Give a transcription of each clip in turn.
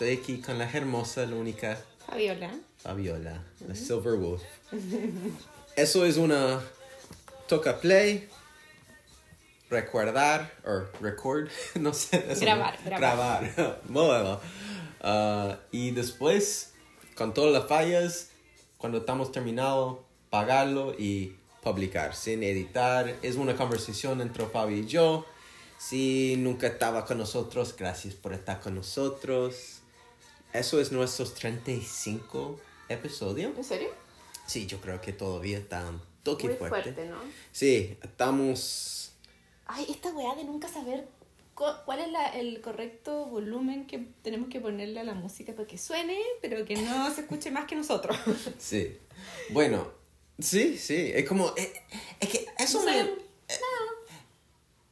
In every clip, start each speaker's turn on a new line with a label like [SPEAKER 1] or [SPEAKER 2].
[SPEAKER 1] Estoy aquí con la hermosa, la única
[SPEAKER 2] Fabiola.
[SPEAKER 1] Fabiola, la Silver Wolf. Eso es una toca play, recordar, o record, no sé.
[SPEAKER 2] Grabar,
[SPEAKER 1] ¿no?
[SPEAKER 2] grabar.
[SPEAKER 1] Grabar. Bueno, ah, y después, con todas las fallas, cuando estamos terminado, pagarlo y publicar, sin editar. Es una conversación entre Fabi y yo. Si nunca estaba con nosotros, gracias por estar con nosotros. Eso es nuestros 35 episodios.
[SPEAKER 2] ¿En serio?
[SPEAKER 1] Sí, yo creo que todavía está un toque
[SPEAKER 2] Muy
[SPEAKER 1] fuerte.
[SPEAKER 2] fuerte, ¿no?
[SPEAKER 1] Sí, estamos...
[SPEAKER 2] Ay, esta weá de nunca saber cu- cuál es la- el correcto volumen que tenemos que ponerle a la música para que suene, pero que no se escuche más que nosotros.
[SPEAKER 1] Sí. Bueno, sí, sí. Es como... Es, es que eso
[SPEAKER 2] No
[SPEAKER 1] me...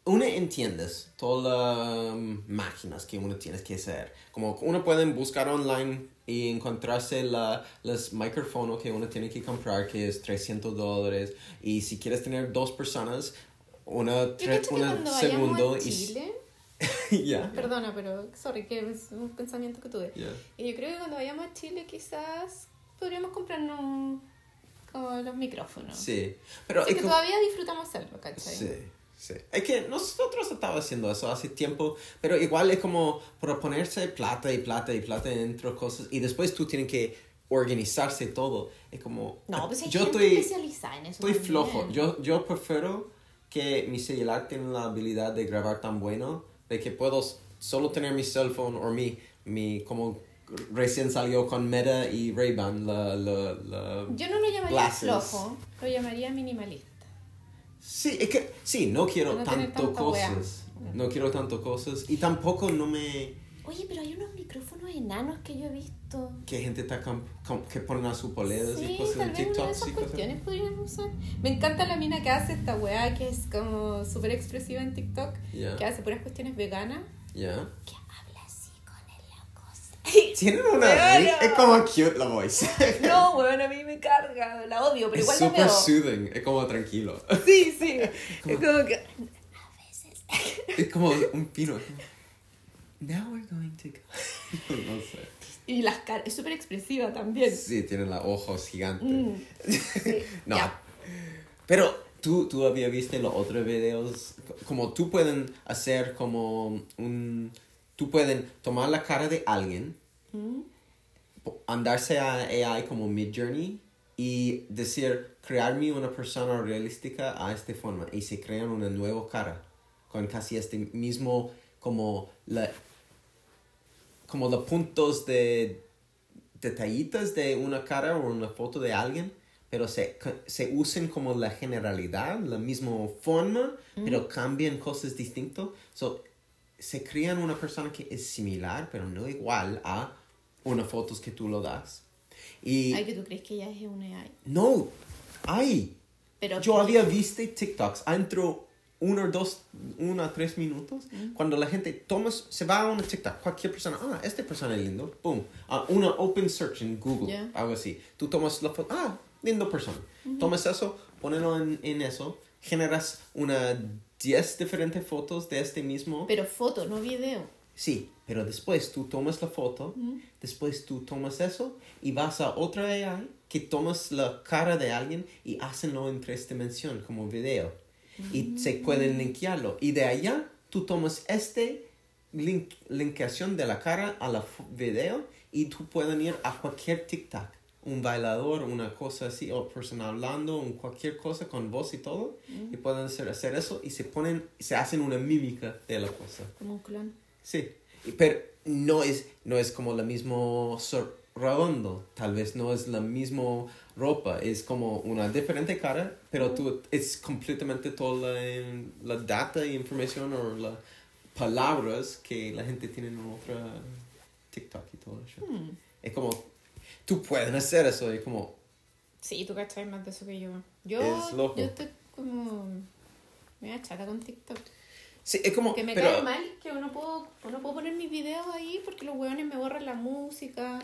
[SPEAKER 1] Uno entiendes todas las máquinas que uno tiene que hacer. Como uno puede buscar online y encontrarse la, los micrófonos que uno tiene que comprar, que es 300 dólares. Y si quieres tener dos personas, una,
[SPEAKER 2] Yo
[SPEAKER 1] tre-
[SPEAKER 2] cacho que
[SPEAKER 1] una segundo
[SPEAKER 2] a
[SPEAKER 1] y...
[SPEAKER 2] Chile...
[SPEAKER 1] Ya.
[SPEAKER 2] Perdona, pero sorry, que es un pensamiento que tuve.
[SPEAKER 1] Ya.
[SPEAKER 2] Y yo creo que cuando vayamos a Chile quizás podríamos comprarnos como los micrófonos.
[SPEAKER 1] Sí. Pero
[SPEAKER 2] Así
[SPEAKER 1] es
[SPEAKER 2] que
[SPEAKER 1] como-
[SPEAKER 2] todavía disfrutamos hacerlo, ¿cachai?
[SPEAKER 1] Sí, sí. Es que nosotros estábamos haciendo eso hace tiempo, pero igual es como proponerse plata y plata y plata dentro de cosas y después tú tienes que organizarse todo. Es como...
[SPEAKER 2] No, pues hay
[SPEAKER 1] yo
[SPEAKER 2] gente
[SPEAKER 1] estoy,
[SPEAKER 2] especializada en eso.
[SPEAKER 1] estoy
[SPEAKER 2] también.
[SPEAKER 1] flojo. Yo, yo prefiero que mi celular tenga la habilidad de grabar tan bueno, de que puedo solo tener mi cell phone o mi, mi como recién salió con Meta y Ray-Ban, la, la, la...
[SPEAKER 2] Yo no lo llamaría
[SPEAKER 1] Glasses.
[SPEAKER 2] flojo, lo llamaría minimalista.
[SPEAKER 1] Sí, es que sí, no quiero
[SPEAKER 2] No
[SPEAKER 1] tanto
[SPEAKER 2] tanta wea.
[SPEAKER 1] cosas. No quiero tanto cosas y tampoco no me
[SPEAKER 2] Oye, pero hay unos micrófonos enanos que yo he visto.
[SPEAKER 1] que gente está que ponen a sus poledas y
[SPEAKER 2] Sí,
[SPEAKER 1] cosas
[SPEAKER 2] tal
[SPEAKER 1] en
[SPEAKER 2] vez una de
[SPEAKER 1] TikTok
[SPEAKER 2] esas
[SPEAKER 1] y cosas.
[SPEAKER 2] cuestiones podríamos usar. Me encanta la mina que hace esta weá que es como súper expresiva en TikTok,
[SPEAKER 1] Ya.
[SPEAKER 2] que hace puras cuestiones veganas.
[SPEAKER 1] Ya.
[SPEAKER 2] Que habla así con el loco.
[SPEAKER 1] Tienen una es como cute la voz.
[SPEAKER 2] No, weón, a mí me carga, la odio, pero
[SPEAKER 1] es
[SPEAKER 2] igual la
[SPEAKER 1] súper
[SPEAKER 2] veo.
[SPEAKER 1] soothing, es como tranquilo.
[SPEAKER 2] Sí, sí. Es como que. A veces.
[SPEAKER 1] Es como un pino. Now we're going to go. no sé.
[SPEAKER 2] Y las caras, es súper expresiva también.
[SPEAKER 1] Sí, tienen los ojos gigantes.
[SPEAKER 2] Mm, sí.
[SPEAKER 1] No.
[SPEAKER 2] Ya.
[SPEAKER 1] Pero tú, tú habías visto los otros videos, como tú pueden hacer como un... Tú pueden tomar la cara de alguien,
[SPEAKER 2] Mm.
[SPEAKER 1] po- andarse a AI como Mid Journey y decir, crearme una persona realística a esta forma y se crean una nueva cara con casi este mismo como la como los puntos de detallitas de una cara o una foto de alguien, pero se, se usen como la generalidad, la misma forma, pero cambian cosas distintas. So, se crean una persona que es similar, pero no igual a una foto que tú lo das. Y
[SPEAKER 2] Ay, que tú crees que ella es una AI.
[SPEAKER 1] no, ay,
[SPEAKER 2] Pero
[SPEAKER 1] yo había visto TikToks entre uno o dos, uno a tres minutos, cuando la gente toma, se va a una TikTok, cualquier persona, ah, esta persona es lindo, boom, ah, una open search en Google,
[SPEAKER 2] Yeah.
[SPEAKER 1] algo así. Tú tomas la foto, ah, lindo persona. Tomas eso, ponelo en, en eso, generas una 10 diferentes fotos de este mismo.
[SPEAKER 2] Pero foto, no video.
[SPEAKER 1] Sí, pero después tú tomas la foto, después tú tomas eso y vas a otra AI que tomas la cara de alguien y hacenlo en tres dimensiones como video. Y se pueden linkearlo. Y de allá tú tomas este link, linkación de la cara a la video y tú pueden ir a cualquier TikTok. Un bailador, una cosa así, o persona hablando, un cualquier cosa con voz y todo. Y pueden hacer, hacer eso y se ponen, se hacen una mímica de la cosa.
[SPEAKER 2] Como un clon.
[SPEAKER 1] Sí, pero no es, no es como la mismo redondo, tal vez no es la misma ropa, es como una diferente cara, pero tú, es completamente toda la, la data y información o las palabras que la gente tiene en otra TikTok y todo eso.
[SPEAKER 2] Hmm.
[SPEAKER 1] Es como, tú puedes hacer eso, es como,
[SPEAKER 2] Sí, tú cachai más de eso que yo. Yo,
[SPEAKER 1] Es loco.
[SPEAKER 2] yo estoy como... Me da chata con TikTok.
[SPEAKER 1] sí, es como,
[SPEAKER 2] Que me
[SPEAKER 1] pero,
[SPEAKER 2] cae mal que uno puedo, uno puedo poner mis videos ahí porque los hueones me borran la música,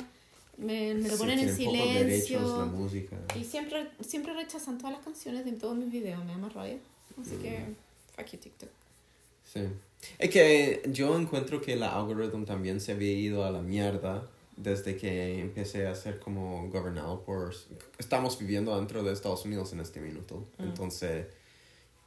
[SPEAKER 2] me, me lo
[SPEAKER 1] sí,
[SPEAKER 2] ponen en
[SPEAKER 1] pocos derechos, la
[SPEAKER 2] silencio.
[SPEAKER 1] música.
[SPEAKER 2] Y siempre, siempre rechazan todas las canciones de todos mis videos, me da más rabia. Así que,
[SPEAKER 1] Mm.
[SPEAKER 2] fuck you, TikTok.
[SPEAKER 1] Sí. Es que yo encuentro que la algoritmo también se había ido a la mierda desde que empecé a ser como gobernado por... Estamos viviendo dentro de Estados Unidos en este minuto.
[SPEAKER 2] Mm.
[SPEAKER 1] Entonces,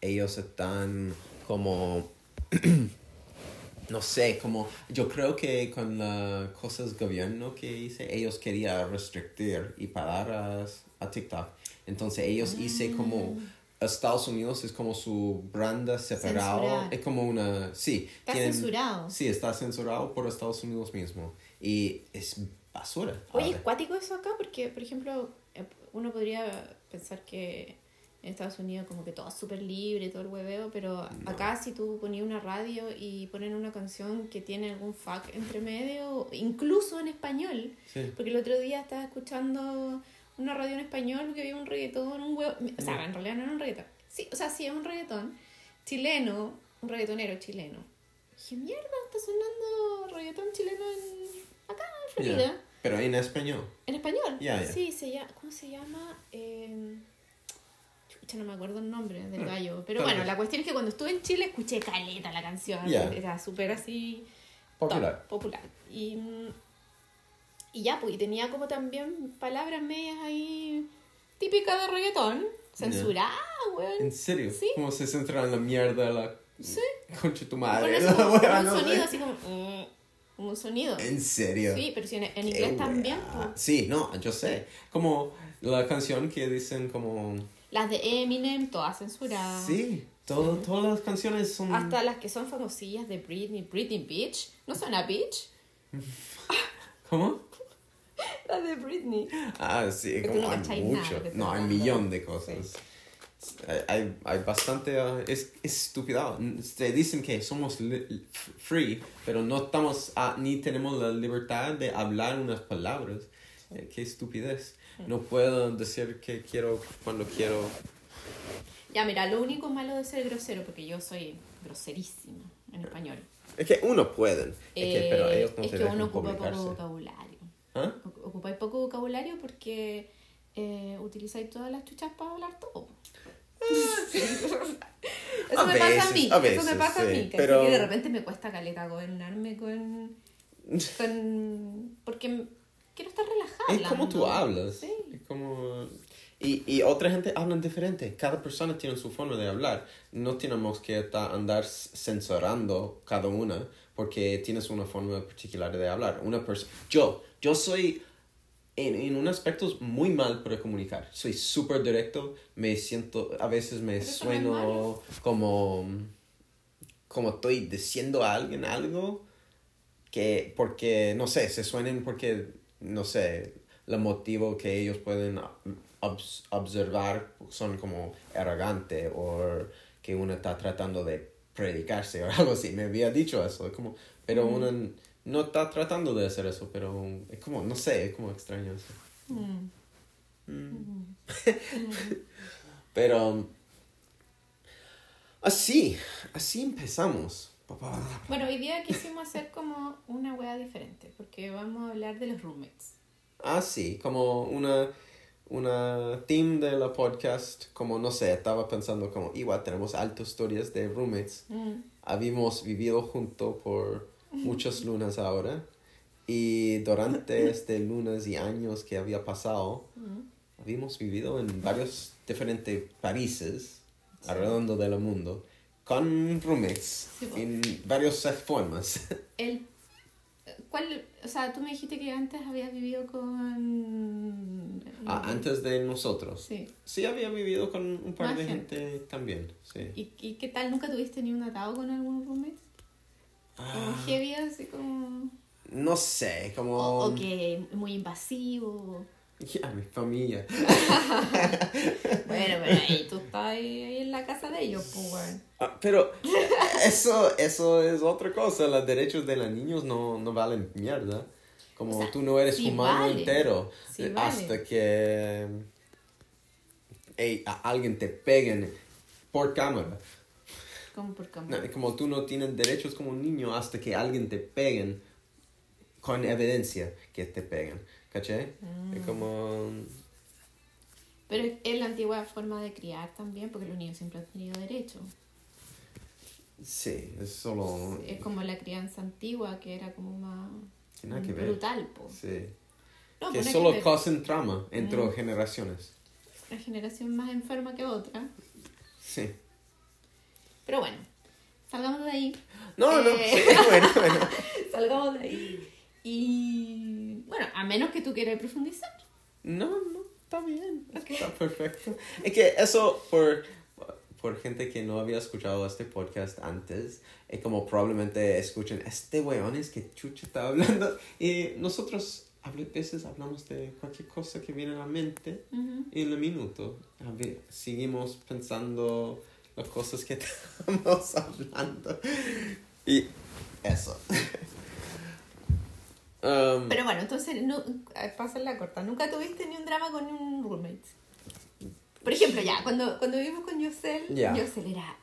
[SPEAKER 1] ellos están como... no sé, como... Yo creo que con las cosas gobierno que hice, ellos querían restringir y parar a, a TikTok. Entonces, ellos hice como...
[SPEAKER 2] Mm.
[SPEAKER 1] Estados Unidos es como su branda separado.
[SPEAKER 2] Censurado.
[SPEAKER 1] Es como una... Sí.
[SPEAKER 2] Está
[SPEAKER 1] tienen-
[SPEAKER 2] censurado.
[SPEAKER 1] Sí, está censurado por Estados Unidos mismo. Y es basura.
[SPEAKER 2] Oye, es cuático eso acá porque, por ejemplo, eh, uno podría pensar que en Estados Unidos como que todo es súper libre, todo el hueveo, pero acá si tú ponías una radio y ponen una canción que tiene algún fuck entre medio, incluso en español,
[SPEAKER 1] Sí.
[SPEAKER 2] porque el otro día estaba escuchando una radio en español que había un reggaetón, un huevo, o sea, en realidad no era un reggaetón, sí, o sea, sí es un reggaetón chileno, un reggaetonero chileno. dije, mierda, está sonando reggaetón chileno en, acá en Florida.
[SPEAKER 1] Ya. Pero en español.
[SPEAKER 2] ¿En español?
[SPEAKER 1] Ya, ya.
[SPEAKER 2] Sí, se llama, ¿cómo se llama? Eh, chucha, no me acuerdo el nombre del
[SPEAKER 1] Ah,
[SPEAKER 2] gallo. Pero bueno, la cuestión es que cuando estuve en Chile escuché caleta la canción. Era súper así...
[SPEAKER 1] Popular.
[SPEAKER 2] top, popular. Y, y ya, pues, y tenía como también palabras medias ahí típicas de reggaetón. Censurada, weón.
[SPEAKER 1] ¿En serio?
[SPEAKER 2] Sí.
[SPEAKER 1] Como se centra en la mierda la...
[SPEAKER 2] Sí.
[SPEAKER 1] Concha tu
[SPEAKER 2] Con
[SPEAKER 1] madre.
[SPEAKER 2] eso, como
[SPEAKER 1] Bueno,
[SPEAKER 2] un sonido así como... como un sonido.
[SPEAKER 1] ¿En serio?
[SPEAKER 2] Sí, pero si en, en inglés también, pues.
[SPEAKER 1] Sí, no, yo sé. Como la canción que dicen como...
[SPEAKER 2] Las de Eminem, todas censuradas.
[SPEAKER 1] Sí, todo, todas las canciones son...
[SPEAKER 2] Hasta las que son famosillas de Britney, Britney Beach. ¿No suena Beach?
[SPEAKER 1] ¿Cómo?
[SPEAKER 2] La de Britney.
[SPEAKER 1] Ah, sí, como
[SPEAKER 2] no
[SPEAKER 1] hay mucho.
[SPEAKER 2] nada
[SPEAKER 1] no, hay un millón de cosas. Hay, hay, hay bastante... ah, es estúpido. Se dicen que somos free, pero no estamos... ah, ni tenemos la libertad de hablar unas palabras. Eh, qué estupidez. No puedo decir que quiero cuando quiero.
[SPEAKER 2] Ya, mira, lo único malo de ser grosero, porque yo soy groserísima en español,
[SPEAKER 1] Es que uno puede. Es que, pero
[SPEAKER 2] eh,
[SPEAKER 1] ellos no
[SPEAKER 2] es que uno ocupa
[SPEAKER 1] publicarse.
[SPEAKER 2] poco vocabulario.
[SPEAKER 1] ¿Ah?
[SPEAKER 2] Ocu- Ocupáis poco vocabulario porque eh, utilizáis todas las chuchas para hablar todo. eso me pasa a
[SPEAKER 1] veces,
[SPEAKER 2] mí,
[SPEAKER 1] a
[SPEAKER 2] eso me
[SPEAKER 1] veces,
[SPEAKER 2] pasa a mí,
[SPEAKER 1] pero-
[SPEAKER 2] que de repente me cuesta caleta gobernarme con, con porque quiero estar relajada.
[SPEAKER 1] Es como tú hablas.
[SPEAKER 2] Sí.
[SPEAKER 1] Es como... Y, y otra gente hablan diferente. Cada persona tiene su forma de hablar. No tenemos que andar censurando cada una porque tienes una forma particular de hablar. Una persona... Yo, yo soy en, en un aspecto muy mal para comunicar. Soy súper directo. Me siento... A veces me sueno como... Como estoy diciendo a alguien algo que porque no sé se suenen porque no sé el motivo que ellos pueden obs- observar son como arrogante o que uno está tratando de predicarse o algo así me había dicho eso es como pero uno no está tratando de hacer eso pero es como no sé es como extraño eso
[SPEAKER 2] Mm.
[SPEAKER 1] pero así así empezamos papá
[SPEAKER 2] Bueno, hoy día quisimos hacer como una wea diferente, porque vamos a hablar de los roommates.
[SPEAKER 1] Ah, sí, como una, una team de la podcast, como no sé, estaba pensando como, igual tenemos altas historias de roommates.
[SPEAKER 2] Mm.
[SPEAKER 1] Habíamos vivido juntos por muchas lunas ahora y durante este lunas y años que había pasado,
[SPEAKER 2] Mm.
[SPEAKER 1] habíamos vivido en varios diferentes países alrededor del mundo con roommates
[SPEAKER 2] Sí,
[SPEAKER 1] en varias formas.
[SPEAKER 2] El, ¿cuál, o sea, tú me dijiste que antes habías vivido con...
[SPEAKER 1] Ah, antes de nosotros.
[SPEAKER 2] Sí.
[SPEAKER 1] Sí, había vivido con un par
[SPEAKER 2] Más
[SPEAKER 1] de
[SPEAKER 2] gente.
[SPEAKER 1] gente, también, sí.
[SPEAKER 2] ¿Y, ¿Y qué tal? ¿Nunca tuviste ni un atado con algún roommate? Como
[SPEAKER 1] Ah,
[SPEAKER 2] heavy, así como...
[SPEAKER 1] no sé, como...
[SPEAKER 2] O, o que muy invasivo.
[SPEAKER 1] Ya, mi familia.
[SPEAKER 2] Bueno, pero ahí tú estás ahí, ahí en la casa de ellos, pues.
[SPEAKER 1] Ah, pero eso, eso es otra cosa. Los derechos de los niños no, no valen mierda. Como
[SPEAKER 2] O sea,
[SPEAKER 1] tú no eres
[SPEAKER 2] sí
[SPEAKER 1] humano
[SPEAKER 2] vale.
[SPEAKER 1] entero
[SPEAKER 2] Sí
[SPEAKER 1] eh,
[SPEAKER 2] vale.
[SPEAKER 1] hasta que ey, a alguien te peguen por cámara.
[SPEAKER 2] Como por.
[SPEAKER 1] No, como tú no tienes derechos como un niño hasta que alguien te peguen con evidencia que te peguen. ¿Caché? Es como...
[SPEAKER 2] Pero es la antigua forma de criar también, porque los niños siempre han tenido derecho.
[SPEAKER 1] Sí, es solo...
[SPEAKER 2] Es como la crianza antigua, que era como más
[SPEAKER 1] Que nada que
[SPEAKER 2] brutal, po.
[SPEAKER 1] Sí.
[SPEAKER 2] No,
[SPEAKER 1] que
[SPEAKER 2] pues
[SPEAKER 1] solo
[SPEAKER 2] ver.
[SPEAKER 1] causan trama entre
[SPEAKER 2] Mm.
[SPEAKER 1] generaciones.
[SPEAKER 2] Una generación más enferma que otra.
[SPEAKER 1] Sí.
[SPEAKER 2] Pero bueno, salgamos de ahí.
[SPEAKER 1] No, no,
[SPEAKER 2] Eh.
[SPEAKER 1] sí, bueno, bueno.
[SPEAKER 2] Salgamos de ahí. Y bueno, a menos que tú quieras profundizar.
[SPEAKER 1] No, no, está bien. Está perfecto. Es que eso, por, por gente que no había escuchado este podcast antes, es como probablemente escuchen, este weón es que Chucha está hablando. Y nosotros a veces hablamos de cualquier cosa que viene a la mente
[SPEAKER 2] Ujú.
[SPEAKER 1] y en el minuto. A ver, seguimos pensando las cosas que estamos hablando. Y eso. Um,
[SPEAKER 2] Pero bueno, entonces, no, pasa la corta. Nunca tuviste ni un drama con un roommate. Por ejemplo, ya, cuando, cuando vivimos con Yosel,
[SPEAKER 1] Ya.
[SPEAKER 2] Yosel era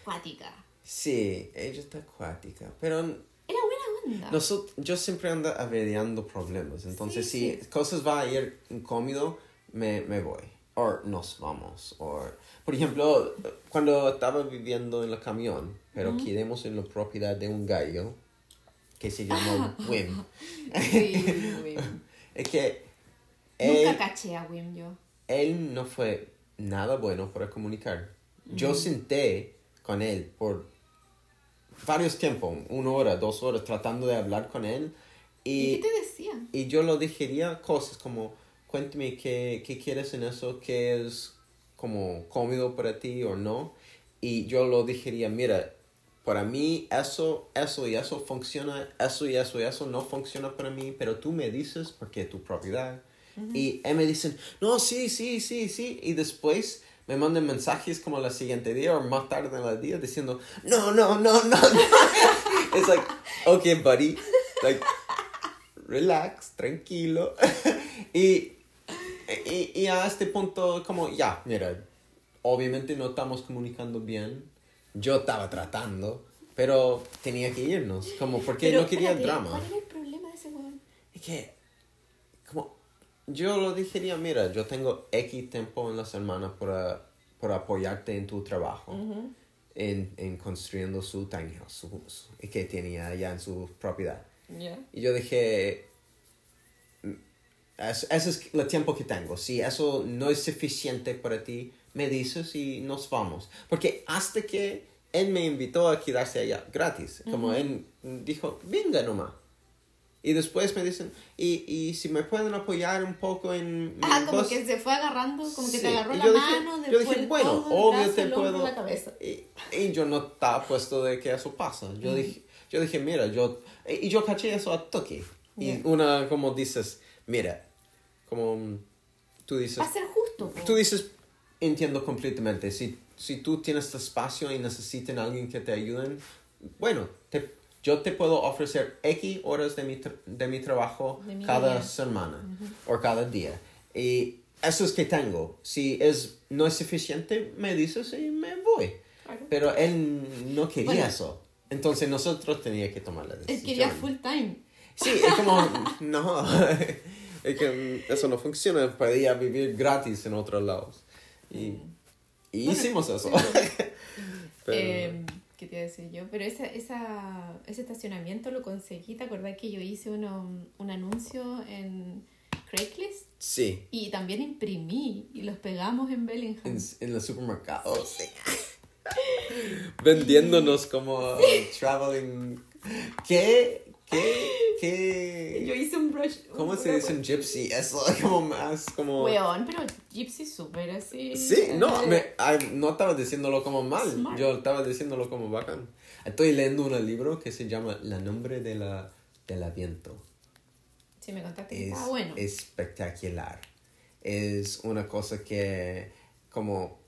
[SPEAKER 2] acuática.
[SPEAKER 1] sí, ella está acuática, pero
[SPEAKER 2] Era buena onda.
[SPEAKER 1] Nosotros, yo siempre ando averiando problemas, entonces
[SPEAKER 2] Sí,
[SPEAKER 1] si cosas va a ir incómodo, me, me voy. O nos vamos. O, por ejemplo, cuando estaba viviendo en el camión, pero quedamos en la propiedad de un gallo que se llama Wim.
[SPEAKER 2] Sí, Wim.
[SPEAKER 1] Es que
[SPEAKER 2] Nunca
[SPEAKER 1] él,
[SPEAKER 2] caché a Wim yo.
[SPEAKER 1] él no fue nada bueno para comunicar. Yo senté con él por varios tiempos, una hora, dos horas, tratando de hablar con él.
[SPEAKER 2] ¿Y, qué te decía?
[SPEAKER 1] Y yo lo digería cosas como, cuéntame qué, qué quieres en eso, qué es como cómodo para ti o no. Y yo lo digería, mira, para mí eso, eso y eso funciona, eso y eso y eso no funciona para mí, pero tú me dices porque es tu propiedad. Y él me dicen, no, sí, sí, sí, sí. Y después me mandan mensajes como la siguiente día o más tarde en el día diciendo, no, no, no, no. It's like, okay, buddy. Like, relax, tranquilo. y, y, y a este punto, como, ya, mira, obviamente no estamos comunicando bien. Yo estaba tratando, pero tenía que irnos, como porque
[SPEAKER 2] Pero,
[SPEAKER 1] no quería
[SPEAKER 2] espérate,
[SPEAKER 1] drama.
[SPEAKER 2] ¿Cuál era el problema de ese weón?
[SPEAKER 1] Es que, como, yo lo diría, mira, yo tengo X tiempo en la semana para, para apoyarte en tu trabajo, en, en construyendo su tiny house, su, su- que tenía allá en su propiedad.
[SPEAKER 2] Ya.
[SPEAKER 1] Y yo dije, "Mm, es- ese es el tiempo que tengo. Si eso no es suficiente para ti, me dices y nos vamos. Porque hasta que él me invitó a quedarse allá gratis, como él dijo, venga nomás. Y después me dicen, y, y si me pueden apoyar un poco en...
[SPEAKER 2] Ah, como
[SPEAKER 1] bus?"
[SPEAKER 2] que se fue agarrando, como que
[SPEAKER 1] Sí,
[SPEAKER 2] te agarró
[SPEAKER 1] y
[SPEAKER 2] la
[SPEAKER 1] yo dije-
[SPEAKER 2] mano,
[SPEAKER 1] yo
[SPEAKER 2] después
[SPEAKER 1] dije,
[SPEAKER 2] el
[SPEAKER 1] bueno, obvio
[SPEAKER 2] brazo,
[SPEAKER 1] te puedo...
[SPEAKER 2] la cabeza.
[SPEAKER 1] Y, y yo no estaba puesto de que eso pasa. Yo, dije, yo dije, mira, yo... Y yo caché eso a toque. Y
[SPEAKER 2] Yeah.
[SPEAKER 1] una, como dices, mira, como tú dices...
[SPEAKER 2] Va a ser justo. po.
[SPEAKER 1] Tú dices, entiendo completamente. Si, si tú tienes tu espacio y necesitan alguien que te ayuden, bueno, te, yo te puedo ofrecer X horas de mi, de mi trabajo
[SPEAKER 2] De mi
[SPEAKER 1] cada
[SPEAKER 2] día.
[SPEAKER 1] semana o cada día. Y eso es que tengo. Si es, no es suficiente, me dices y me voy.
[SPEAKER 2] Claro.
[SPEAKER 1] Pero él no quería
[SPEAKER 2] Bueno.
[SPEAKER 1] eso. Entonces nosotros teníamos que tomar la decisión.
[SPEAKER 2] Él quería full time.
[SPEAKER 1] Sí, es como, no, es que mm, eso no funciona, podía vivir gratis en otros lados. Y, y hicimos eso. Pero-
[SPEAKER 2] Eh, ¿Qué te iba a decir yo? Pero esa, esa, ese estacionamiento lo conseguí. ¿Te acordás que yo hice uno, un anuncio en Craigslist?
[SPEAKER 1] sí,
[SPEAKER 2] Y también imprimí y los pegamos en Bellingham.
[SPEAKER 1] en, en el supermercado, sí. Vendiéndonos como traveling. ¿Qué? ¿Qué? ¿Qué?
[SPEAKER 2] Yo hice un brush.
[SPEAKER 1] ¿Cómo
[SPEAKER 2] un
[SPEAKER 1] se dice en gypsy? Eso, como más, como...
[SPEAKER 2] Weón, pero Gypsy súper así.
[SPEAKER 1] Sí, no, me, ay, no estaba diciéndolo como mal,
[SPEAKER 2] Smart.
[SPEAKER 1] yo estaba diciéndolo como bacán. Estoy leyendo un libro que se llama La nombre de la, del aviento.
[SPEAKER 2] Sí, me contaste que
[SPEAKER 1] Es
[SPEAKER 2] estaba bueno.
[SPEAKER 1] espectacular. Es una cosa que como...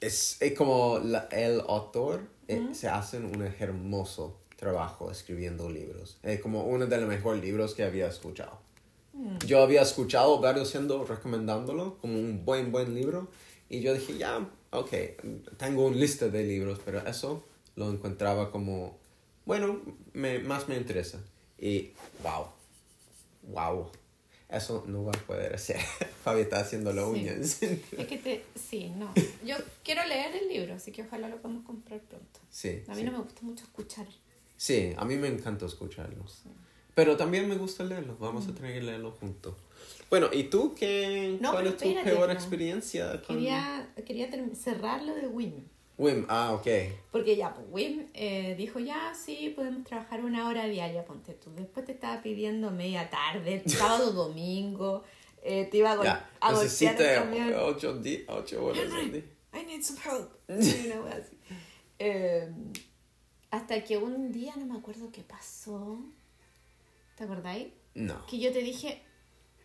[SPEAKER 1] Es, es como la- el autor eh, se hace un hermoso trabajo escribiendo libros. Es como uno de los mejores libros que había escuchado.
[SPEAKER 2] Mm.
[SPEAKER 1] Yo había escuchado varios siendo recomendándolo como un buen, buen libro. Y yo dije, ya, ok, tengo una lista de libros, pero eso lo encontraba como, bueno, me, más me interesa. Y, wow, wow, eso no va a poder hacer. Fabi está haciendo las
[SPEAKER 2] Sí.
[SPEAKER 1] uñas.
[SPEAKER 2] Es que te... Sí, no. Yo quiero leer el libro, así que ojalá lo podamos comprar pronto.
[SPEAKER 1] sí,
[SPEAKER 2] A mí
[SPEAKER 1] sí.
[SPEAKER 2] no me gusta mucho escuchar.
[SPEAKER 1] Sí, a mí me encanta escucharlos. Pero también me gusta leerlos. Vamos a tener que leerlos juntos. Bueno, ¿y tú qué?
[SPEAKER 2] No,
[SPEAKER 1] ¿Cuál es tu
[SPEAKER 2] espérate,
[SPEAKER 1] peor
[SPEAKER 2] no.
[SPEAKER 1] experiencia con
[SPEAKER 2] Quería, quería cerrar lo de Wim.
[SPEAKER 1] Wim? Ah, ok.
[SPEAKER 2] Porque ya, pues Wim eh, dijo, ya, sí, podemos trabajar una hora diaria, ponte tú. Después te estaba pidiendo media tarde, sábado, domingo. eh, te iba a, gol-
[SPEAKER 1] Ya,
[SPEAKER 2] a golpear
[SPEAKER 1] ocho, ocho horas al día.
[SPEAKER 2] I need some help. Sí, una así. Eh, hasta que un día, no me acuerdo qué pasó. ¿Te acordáis?
[SPEAKER 1] No.
[SPEAKER 2] Que yo te dije,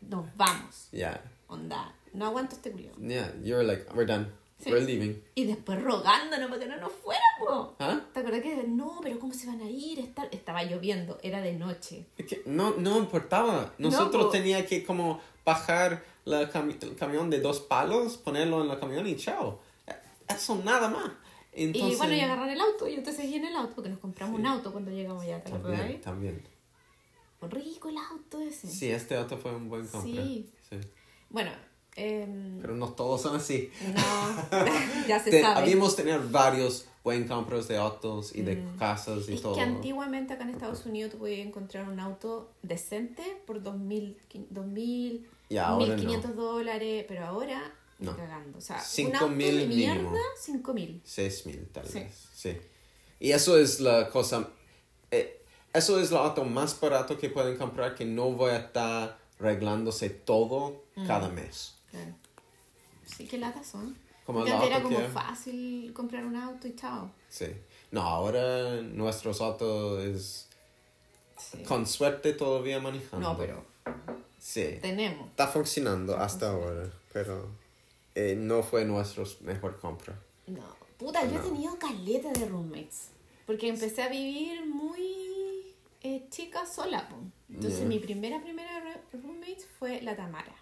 [SPEAKER 2] nos vamos.
[SPEAKER 1] Yeah.
[SPEAKER 2] Onda, no aguanto este culiao.
[SPEAKER 1] Yeah, you're like, we're done.
[SPEAKER 2] Sí.
[SPEAKER 1] We're leaving.
[SPEAKER 2] Y después rogándonos para que no nos fuéramos.
[SPEAKER 1] ¿Ah?
[SPEAKER 2] ¿Te acuerdas que no, pero cómo se van a ir? Está- Estaba lloviendo, era de noche.
[SPEAKER 1] Es que no, no importaba. Nosotros
[SPEAKER 2] po.
[SPEAKER 1] tenía que como bajar la cami- el camión de dos palos, ponerlo en el camión y chao. Eh, Eso nada más. Entonces,
[SPEAKER 2] y bueno, y agarrar el auto. Y yo te seguí en el auto porque nos compramos
[SPEAKER 1] Sí.
[SPEAKER 2] un auto cuando llegamos ya. ¿Te
[SPEAKER 1] También,
[SPEAKER 2] acuerdas?
[SPEAKER 1] también.
[SPEAKER 2] Rico el auto ese.
[SPEAKER 1] Sí, este auto fue un buen compra.
[SPEAKER 2] Sí.
[SPEAKER 1] Sí.
[SPEAKER 2] Bueno, em,
[SPEAKER 1] Pero no todos son así.
[SPEAKER 2] no, ya se
[SPEAKER 1] Te-
[SPEAKER 2] sabe.
[SPEAKER 1] habíamos tener varios buen compras de autos y de
[SPEAKER 2] Mm.
[SPEAKER 1] casas y
[SPEAKER 2] Es
[SPEAKER 1] todo.
[SPEAKER 2] que antiguamente acá en Estados Unidos tú podías encontrar un auto decente por 2.000, 2.000
[SPEAKER 1] Y ahora
[SPEAKER 2] 1.500 dólares, pero ahora
[SPEAKER 1] No.
[SPEAKER 2] cagando. O sea, un
[SPEAKER 1] 5.000
[SPEAKER 2] auto de mierda,
[SPEAKER 1] mínimo.
[SPEAKER 2] 5.000.
[SPEAKER 1] Seis mil tal
[SPEAKER 2] Sí.
[SPEAKER 1] vez. Sí. Y eso es la cosa. eh, eso es el auto más barato que pueden comprar que no voy a estar arreglándose todo
[SPEAKER 2] Mm.
[SPEAKER 1] cada mes.
[SPEAKER 2] Claro. Sí, qué latas son.
[SPEAKER 1] Como el
[SPEAKER 2] antes era
[SPEAKER 1] auto
[SPEAKER 2] como
[SPEAKER 1] que-
[SPEAKER 2] fácil comprar un auto y chao.
[SPEAKER 1] Sí. No, ahora nuestros autos es
[SPEAKER 2] Sí.
[SPEAKER 1] con suerte todavía manejando.
[SPEAKER 2] No, pero
[SPEAKER 1] Sí.
[SPEAKER 2] tenemos.
[SPEAKER 1] Está funcionando hasta ahora, pero eh, no fue nuestra mejor compra.
[SPEAKER 2] No, puta, yo he tenido caleta de roommates. Porque empecé a vivir muy eh, chica sola, po. Entonces mi primera, primera ro- roommate fue la Tamara.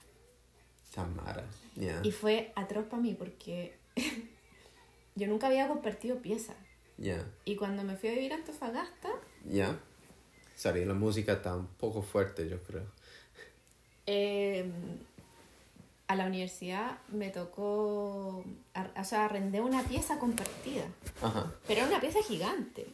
[SPEAKER 1] Tamara. Ya.
[SPEAKER 2] Y fue atroz para mí porque yo nunca había compartido pieza.
[SPEAKER 1] Ya.
[SPEAKER 2] Y cuando me fui a vivir a Antofagasta,
[SPEAKER 1] Ya. Sorry, la música está un poco fuerte, yo creo.
[SPEAKER 2] eh, a la universidad me tocó, o sea, arrendé una pieza compartida.
[SPEAKER 1] Ajá.
[SPEAKER 2] Pero era una pieza gigante.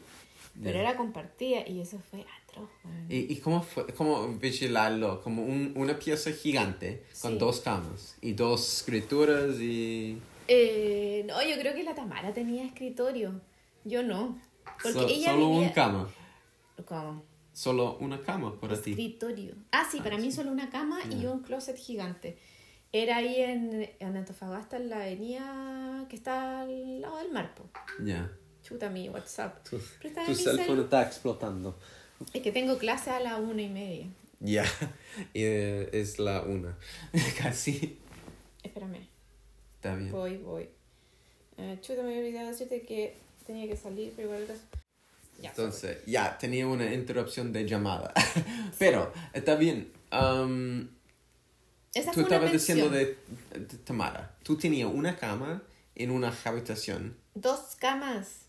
[SPEAKER 2] Pero era compartida y eso fue atroz.
[SPEAKER 1] ¿Y, y cómo fue? ¿Cómo vigilarlo? Como un- una pieza gigante con
[SPEAKER 2] Sí.
[SPEAKER 1] dos camas y dos escrituras y...
[SPEAKER 2] Eh, no, yo creo que la Tamara tenía escritorio. Yo no. Porque
[SPEAKER 1] So-
[SPEAKER 2] ella
[SPEAKER 1] solo
[SPEAKER 2] vivía...
[SPEAKER 1] una cama.
[SPEAKER 2] ¿Cómo?
[SPEAKER 1] Solo una cama para ti.
[SPEAKER 2] Escritorio. Ah, sí, para mí solo una cama y un closet gigante. Era ahí en, en Antofagasta, en la avenida que está al lado del mar.
[SPEAKER 1] Ya.
[SPEAKER 2] Chuta mi WhatsApp.
[SPEAKER 1] Tu, tu cell
[SPEAKER 2] cel.
[SPEAKER 1] phone está explotando.
[SPEAKER 2] Es que tengo clase a la una y media.
[SPEAKER 1] Ya. Y, eh, es la una. Casi.
[SPEAKER 2] Espérame.
[SPEAKER 1] Está bien.
[SPEAKER 2] Voy, voy. Eh, chuta, me había olvidado decirte que tenía que salir, pero igual... Ya,
[SPEAKER 1] Entonces, ya, tenía una interrupción de llamada. Pero, está bien. Um,
[SPEAKER 2] Esa
[SPEAKER 1] tú
[SPEAKER 2] fue una
[SPEAKER 1] estabas diciendo
[SPEAKER 2] pensión.
[SPEAKER 1] de, de Tamara. Tú tenías una cama en una habitación.
[SPEAKER 2] Dos camas.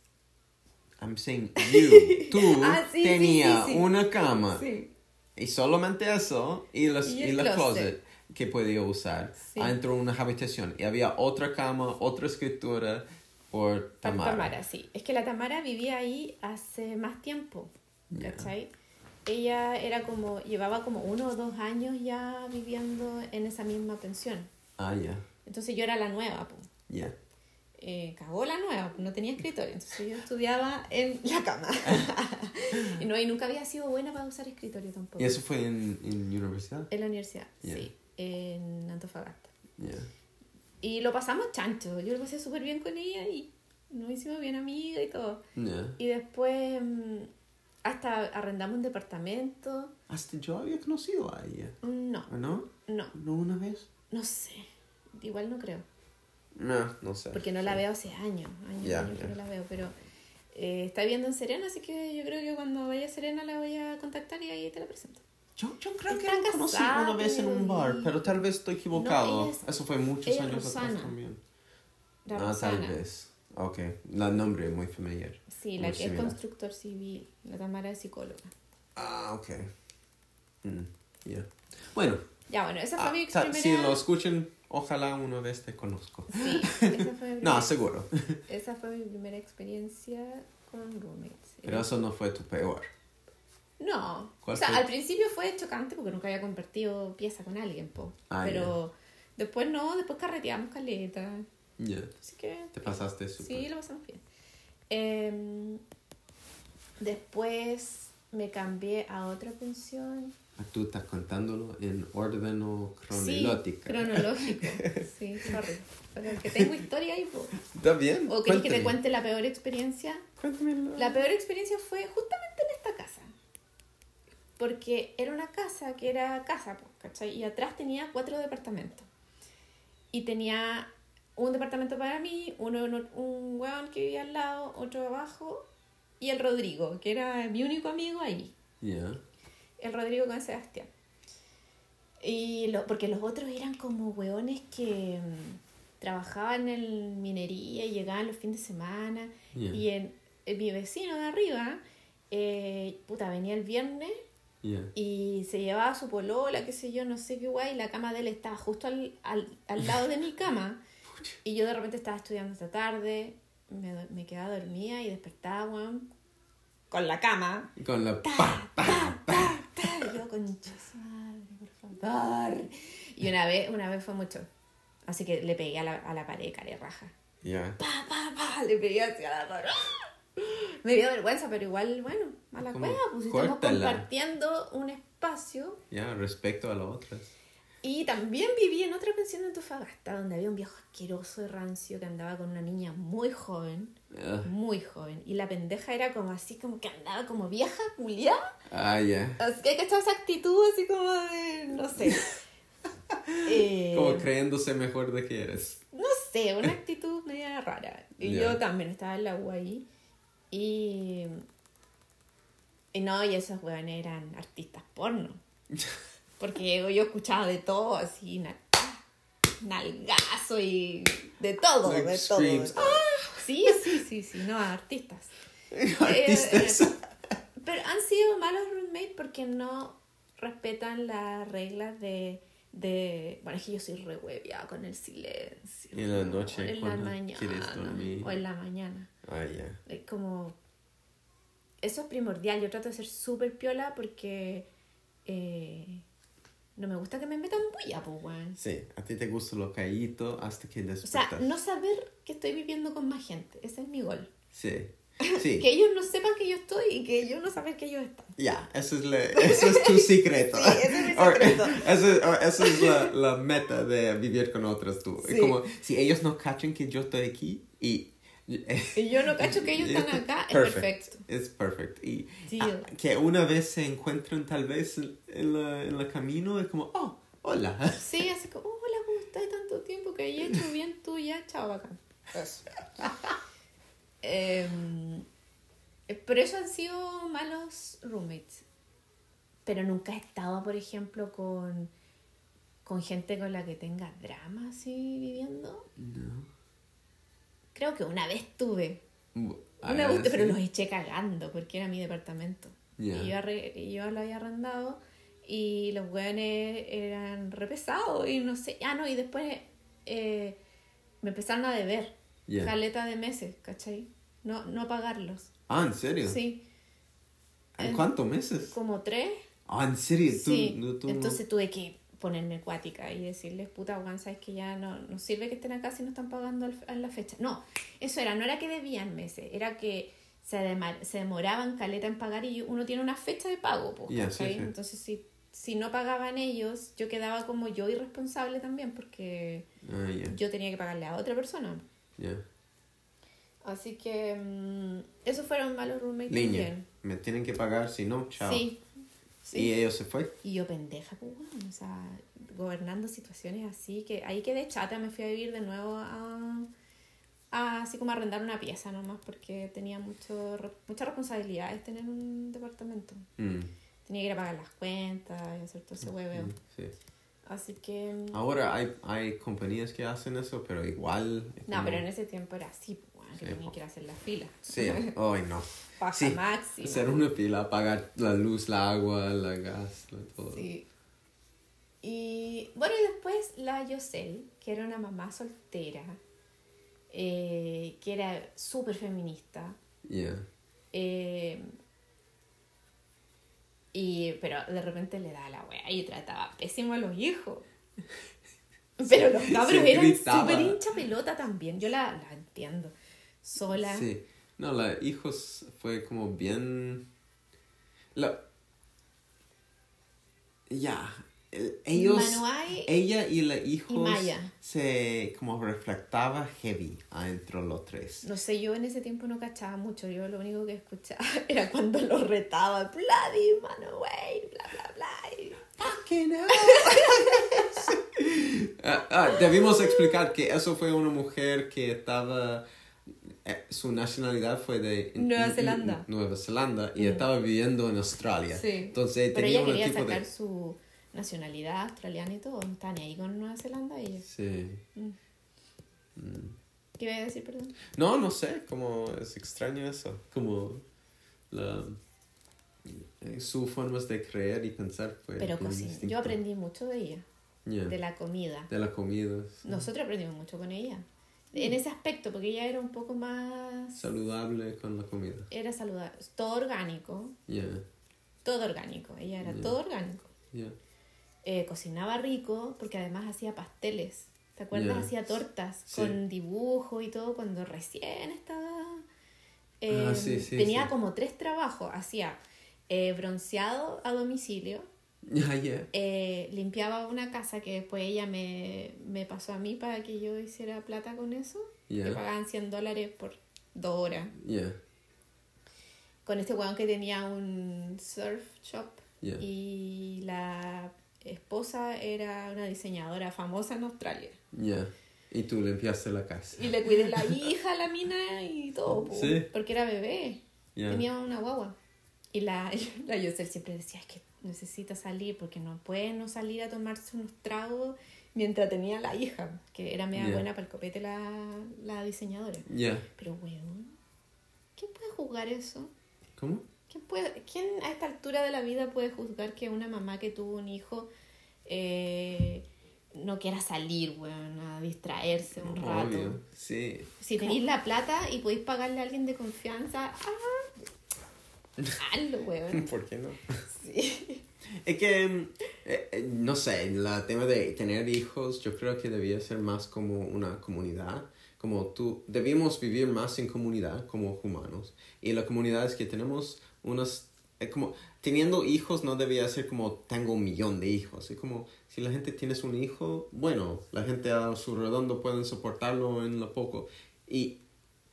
[SPEAKER 1] I'm saying you. Tú
[SPEAKER 2] Ah, sí,
[SPEAKER 1] tenías
[SPEAKER 2] sí, sí.
[SPEAKER 1] una cama.
[SPEAKER 2] Sí.
[SPEAKER 1] Y solamente eso y, los,
[SPEAKER 2] Y
[SPEAKER 1] y, la
[SPEAKER 2] closet.
[SPEAKER 1] que podía usar
[SPEAKER 2] Sí.
[SPEAKER 1] adentro de una habitación. Y había otra cama, otra escritura por Tamara.
[SPEAKER 2] Tamara, sí. Es que la Tamara vivía ahí hace más tiempo. ¿cachai? Ella era como, llevaba como uno o dos años ya viviendo en esa misma pensión.
[SPEAKER 1] Ah, ya.
[SPEAKER 2] Entonces yo era la nueva, pues.
[SPEAKER 1] Ya.
[SPEAKER 2] Eh, cagó la nueva, no tenía escritorio. Entonces yo estudiaba en la cama. y, no, y nunca había sido buena para usar escritorio tampoco.
[SPEAKER 1] ¿Y eso fue en, en universidad?
[SPEAKER 2] En la universidad, sí, en Antofagasta.
[SPEAKER 1] Ya.
[SPEAKER 2] Y lo pasamos chancho. Yo lo pasé súper bien con ella y nos hicimos bien amigas y todo.
[SPEAKER 1] Ya.
[SPEAKER 2] Y después mm, hasta arrendamos un departamento.
[SPEAKER 1] Hasta yo había conocido a ella.
[SPEAKER 2] No,
[SPEAKER 1] ¿O no?
[SPEAKER 2] no,
[SPEAKER 1] ¿No una vez?
[SPEAKER 2] no sé. Igual no creo.
[SPEAKER 1] No, no sé.
[SPEAKER 2] Porque no la veo hace años. Años,
[SPEAKER 1] Ya,
[SPEAKER 2] años que
[SPEAKER 1] ya.
[SPEAKER 2] no la veo. Pero eh, está viviendo en Serena, así que yo creo que cuando vaya a Serena la voy a contactar y ahí te la presento.
[SPEAKER 1] Yo, yo creo que
[SPEAKER 2] Está
[SPEAKER 1] la conocí una vez en un bar, pero tal vez estoy equivocado.
[SPEAKER 2] ella es-
[SPEAKER 1] Eso fue muchos años atrás
[SPEAKER 2] Rosana.
[SPEAKER 1] también.
[SPEAKER 2] La
[SPEAKER 1] ah, tal
[SPEAKER 2] Rosana.
[SPEAKER 1] vez. Ok, la nombre es muy familiar.
[SPEAKER 2] Sí, la
[SPEAKER 1] Muy
[SPEAKER 2] que es constructor civil. La Tamara es psicóloga.
[SPEAKER 1] Ah, ok. Mm, ya. Bueno,
[SPEAKER 2] Ya, bueno, esa fue
[SPEAKER 1] ah,
[SPEAKER 2] mi primera...
[SPEAKER 1] si lo escuchan, ojalá uno de este conozco.
[SPEAKER 2] Sí, esa fue, mi
[SPEAKER 1] No, seguro.
[SPEAKER 2] esa fue mi primera experiencia con roommates.
[SPEAKER 1] Pero eso no fue tu peor.
[SPEAKER 2] No.
[SPEAKER 1] ¿Cuál
[SPEAKER 2] O sea,
[SPEAKER 1] fue?
[SPEAKER 2] al principio fue chocante porque nunca había compartido pieza con alguien, po.
[SPEAKER 1] Ah,
[SPEAKER 2] Pero después no, después carreteamos caleta.
[SPEAKER 1] Ya.
[SPEAKER 2] Así que...
[SPEAKER 1] Te pasaste súper.
[SPEAKER 2] Sí, lo pasamos bien. Em, después me cambié a otra pensión.
[SPEAKER 1] Ah, Tú estás contándolo en orden o
[SPEAKER 2] Sí,
[SPEAKER 1] cronológico.
[SPEAKER 2] cronológico. Sí, sorry. Pero que tengo historia ahí, po.
[SPEAKER 1] ¿Está bien?
[SPEAKER 2] ¿O querés que te cuente la peor experiencia?
[SPEAKER 1] Cuéntamelo.
[SPEAKER 2] La peor experiencia fue justamente en esta casa. Porque era una casa que era casa, po, ¿cachai? Y atrás tenía cuatro departamentos. Y tenía un departamento para mí, uno, uno- un weón que vivía al lado, otro abajo, y el Rodrigo, que era mi único amigo ahí. El Rodrigo con Sebastián. Y lo, porque los otros eran como weones que mm, trabajaban en minería y llegaban los fines de semana. Y en, en mi vecino de arriba, eh, puta, venía el viernes y se llevaba su polola, qué sé yo, no sé qué guay, y la cama de él estaba justo al, al, al lado de mi cama. Y yo de repente estaba estudiando esta tarde, me, me quedaba dormida y despertaba, weón, con la cama.
[SPEAKER 1] Con la
[SPEAKER 2] Ta, ta, ta. Y yo, concha madre, por favor. Y una vez, una vez fue mucho. Así que le pegué a la, a la pared, care raja.
[SPEAKER 1] Ya.
[SPEAKER 2] Pa, pa, pa, le pegué hacia la pared. Me dio vergüenza, pero igual, bueno, a la cueva, pues si estamos compartiendo un espacio.
[SPEAKER 1] Ya, respecto a las otras.
[SPEAKER 2] Y también viví en otra pensión de Antofagasta, donde había un viejo asqueroso y rancio que andaba con una niña muy joven,
[SPEAKER 1] Ah,
[SPEAKER 2] muy joven. Y la pendeja era como así, como que andaba como vieja, culiada.
[SPEAKER 1] Ah, ya.
[SPEAKER 2] Así que hay que echar esa actitud así como de, no sé. Eh,
[SPEAKER 1] Como creyéndose mejor de que eres.
[SPEAKER 2] no sé, una actitud media rara. Y yo también estaba en la U ahí. Y, y no, y esos weones eran artistas porno. Porque yo escuchaba de todo, así, na- nalgazo y de todo,
[SPEAKER 1] Like
[SPEAKER 2] de todo.
[SPEAKER 1] screams.
[SPEAKER 2] Sí, sí, sí, sí, no, artistas.
[SPEAKER 1] Artistas.
[SPEAKER 2] Eh, pero han sido malos roommates porque no respetan las reglas de, de... Bueno, es que yo soy re con el silencio.
[SPEAKER 1] Y en la noche,
[SPEAKER 2] En la mañana.
[SPEAKER 1] quieres dormir.
[SPEAKER 2] O en la mañana.
[SPEAKER 1] Ah, ya.
[SPEAKER 2] Es como... Eso es primordial. Yo trato de ser súper piola porque... eh, no me gusta que me metan bulla, pues, weón.
[SPEAKER 1] Sí, a ti te gusta lo caído hasta que
[SPEAKER 2] O sea,
[SPEAKER 1] despertas.
[SPEAKER 2] no saber que estoy viviendo con más gente. Ese es mi gol.
[SPEAKER 1] Sí. Sí.
[SPEAKER 2] Que ellos no sepan que yo estoy y que yo no saber que ellos están.
[SPEAKER 1] Ya, eso es, la- eso es tu secreto.
[SPEAKER 2] Sí, ese es mi secreto.
[SPEAKER 1] eso, es- eso es la, la meta de vivir con otros tú.
[SPEAKER 2] Sí.
[SPEAKER 1] Como si ellos no cachan que yo estoy aquí y...
[SPEAKER 2] Y yo no cacho que ellos están acá, es
[SPEAKER 1] Perfect.
[SPEAKER 2] perfecto.
[SPEAKER 1] Es perfect. Y ah, que una vez se encuentran tal vez en la, en la camino es como, oh, hola.
[SPEAKER 2] Sí, así como, hola, ¿cómo estás? Tanto tiempo que he hecho bien tú ya, chao, bacán. Eso. Em, pero eso han sido malos roommates. Pero nunca he estado, por ejemplo, con, con gente con la que tenga drama así viviendo.
[SPEAKER 1] No.
[SPEAKER 2] Creo que una vez tuve.
[SPEAKER 1] Bu-
[SPEAKER 2] Una vez, pero los eché cagando porque era mi departamento. Y yo, arre- yo lo había arrendado y los weones eran re pesados y no sé. Ah, no, y después eh, me empezaron a deber.
[SPEAKER 1] Ya.
[SPEAKER 2] Caleta de meses, ¿cachai? No, no pagarlos.
[SPEAKER 1] Ah, ¿en serio?
[SPEAKER 2] Sí,
[SPEAKER 1] ¿En cuántos meses?
[SPEAKER 2] como tres.
[SPEAKER 1] Ah, ¿en serio? Tú-
[SPEAKER 2] Sí,
[SPEAKER 1] tú-
[SPEAKER 2] entonces tuve que ponerme acuática y decirles, puta, weón, sabes que ya no, no sirve que estén acá si no están pagando al- en la fecha. No, eso era, no era que debían meses, era que se, dema- se demoraban caleta en pagar y uno tiene una fecha de pago,
[SPEAKER 1] sí.
[SPEAKER 2] Entonces, si, si no pagaban ellos, yo quedaba como yo irresponsable también porque
[SPEAKER 1] Ah,
[SPEAKER 2] yo tenía que pagarle a otra persona. Así que mm, esos fueron malos roommates también.
[SPEAKER 1] Me tienen que pagar, si no, chao.
[SPEAKER 2] Sí, sí.
[SPEAKER 1] Y ellos se fue.
[SPEAKER 2] Y yo pendeja, pues bueno, o sea, gobernando situaciones así, que ahí quedé chata, me fui a vivir de nuevo a, a, así como a arrendar una pieza nomás porque tenía mucho, re- muchas responsabilidades tener un departamento.
[SPEAKER 1] Mm,
[SPEAKER 2] Tenía que ir a pagar las cuentas y hacer todo ese hueveo.
[SPEAKER 1] mm, sí.
[SPEAKER 2] Así que...
[SPEAKER 1] Ahora hay, hay compañías que hacen eso, pero igual... es
[SPEAKER 2] No,
[SPEAKER 1] como-
[SPEAKER 2] pero en ese tiempo era así, que tenía que ir a hacer la fila.
[SPEAKER 1] Sí, hoy no.
[SPEAKER 2] Baja
[SPEAKER 1] Sí,
[SPEAKER 2] máxima.
[SPEAKER 1] Hacer una pila, pagar la luz, la agua, la gas, la- todo.
[SPEAKER 2] Sí. Y bueno, y después la Yosel, que era una mamá soltera, eh, que era súper feminista.
[SPEAKER 1] Yeah.
[SPEAKER 2] eh, y, pero de repente le daba la wea y trataba pésimo a los hijos. Pero los cabros eran súper hincha pelota también. Yo la, la entiendo. Sola.
[SPEAKER 1] Sí. No, la hijos fue como bien... La... Ya. el- Ellos... Ella y la hijos
[SPEAKER 2] y Maya.
[SPEAKER 1] se como reflectaba heavy adentro los tres.
[SPEAKER 2] No sé, yo en ese tiempo no cachaba mucho. Yo lo único que escuchaba era cuando lo retaba. Bloody Manuel, bla, bla, bla. y-
[SPEAKER 1] Fucking hell. Ah, ah, debimos explicar que eso fue una mujer que estaba su nacionalidad fue de
[SPEAKER 2] Nueva Zelanda.
[SPEAKER 1] Nueva Zelanda y estaba viviendo en Australia.
[SPEAKER 2] Sí.
[SPEAKER 1] Entonces
[SPEAKER 2] Pero
[SPEAKER 1] tenía
[SPEAKER 2] ella quería
[SPEAKER 1] tipo
[SPEAKER 2] sacar
[SPEAKER 1] de
[SPEAKER 2] su nacionalidad australiana y todo. No está ni ahí con Nueva Zelanda ella.
[SPEAKER 1] Sí.
[SPEAKER 2] ¿Qué iba a decir, perdón?
[SPEAKER 1] No, no sé, como es extraño eso, como la eh, su formas de creer y pensar fue
[SPEAKER 2] Pero cocina.
[SPEAKER 1] distinto.
[SPEAKER 2] Yo aprendí mucho de ella,
[SPEAKER 1] Yeah.
[SPEAKER 2] de la comida.
[SPEAKER 1] de la comida sí.
[SPEAKER 2] Nosotros aprendimos mucho con ella. En ese aspecto, porque ella era un poco más...
[SPEAKER 1] saludable con la comida.
[SPEAKER 2] Era saludable. Todo orgánico.
[SPEAKER 1] Yeah.
[SPEAKER 2] Todo orgánico. Ella era todo orgánico.
[SPEAKER 1] Yeah.
[SPEAKER 2] Eh, cocinaba rico porque además hacía pasteles. ¿Te acuerdas? Hacía tortas
[SPEAKER 1] Sí.
[SPEAKER 2] con dibujo y todo cuando recién estaba... eh,
[SPEAKER 1] Ah, sí, sí,
[SPEAKER 2] tenía como tres trabajos. Hacía eh, bronceado a domicilio.
[SPEAKER 1] Yeah, yeah.
[SPEAKER 2] eh, limpiaba una casa que después ella me, me pasó a mí para que yo hiciera plata con eso.
[SPEAKER 1] Ya.
[SPEAKER 2] Que pagaban 100 dólares por dos horas.
[SPEAKER 1] Yeah.
[SPEAKER 2] Con este weón que tenía un surf shop. Y la esposa era una diseñadora famosa en Australia.
[SPEAKER 1] Yeah. Y tú limpiaste la casa.
[SPEAKER 2] Y le cuidé la hija, la mina y todo.
[SPEAKER 1] Sí.
[SPEAKER 2] Porque era bebé.
[SPEAKER 1] Yeah.
[SPEAKER 2] Tenía una guagua. Y la, la Yosel siempre decía, es que necesita salir porque no puede no salir a tomarse unos tragos mientras tenía la hija, que era media buena para el copete la, la diseñadora.
[SPEAKER 1] Yeah.
[SPEAKER 2] Pero, weón, ¿quién puede juzgar eso?
[SPEAKER 1] ¿Cómo?
[SPEAKER 2] ¿Quién, puede, ¿Quién a esta altura de la vida puede juzgar que una mamá que tuvo un hijo eh, no quiera salir, weón, a distraerse un rato?
[SPEAKER 1] Obvio. Sí.
[SPEAKER 2] Si tenéis la plata y podéis pagarle a alguien de confianza, ¡ah! Hazlo, weón.
[SPEAKER 1] ¿Por qué no?
[SPEAKER 2] Sí.
[SPEAKER 1] Es que, eh, eh, no sé, el tema de tener hijos, yo creo que debía ser más como una comunidad. Como tú, debíamos vivir más en comunidad como humanos. Y la comunidad es que tenemos unos, eh, como, teniendo hijos no debía ser como tengo un millón de hijos. Es como, si la gente tiene un hijo, bueno, la gente a su redondo pueden soportarlo en lo poco. Y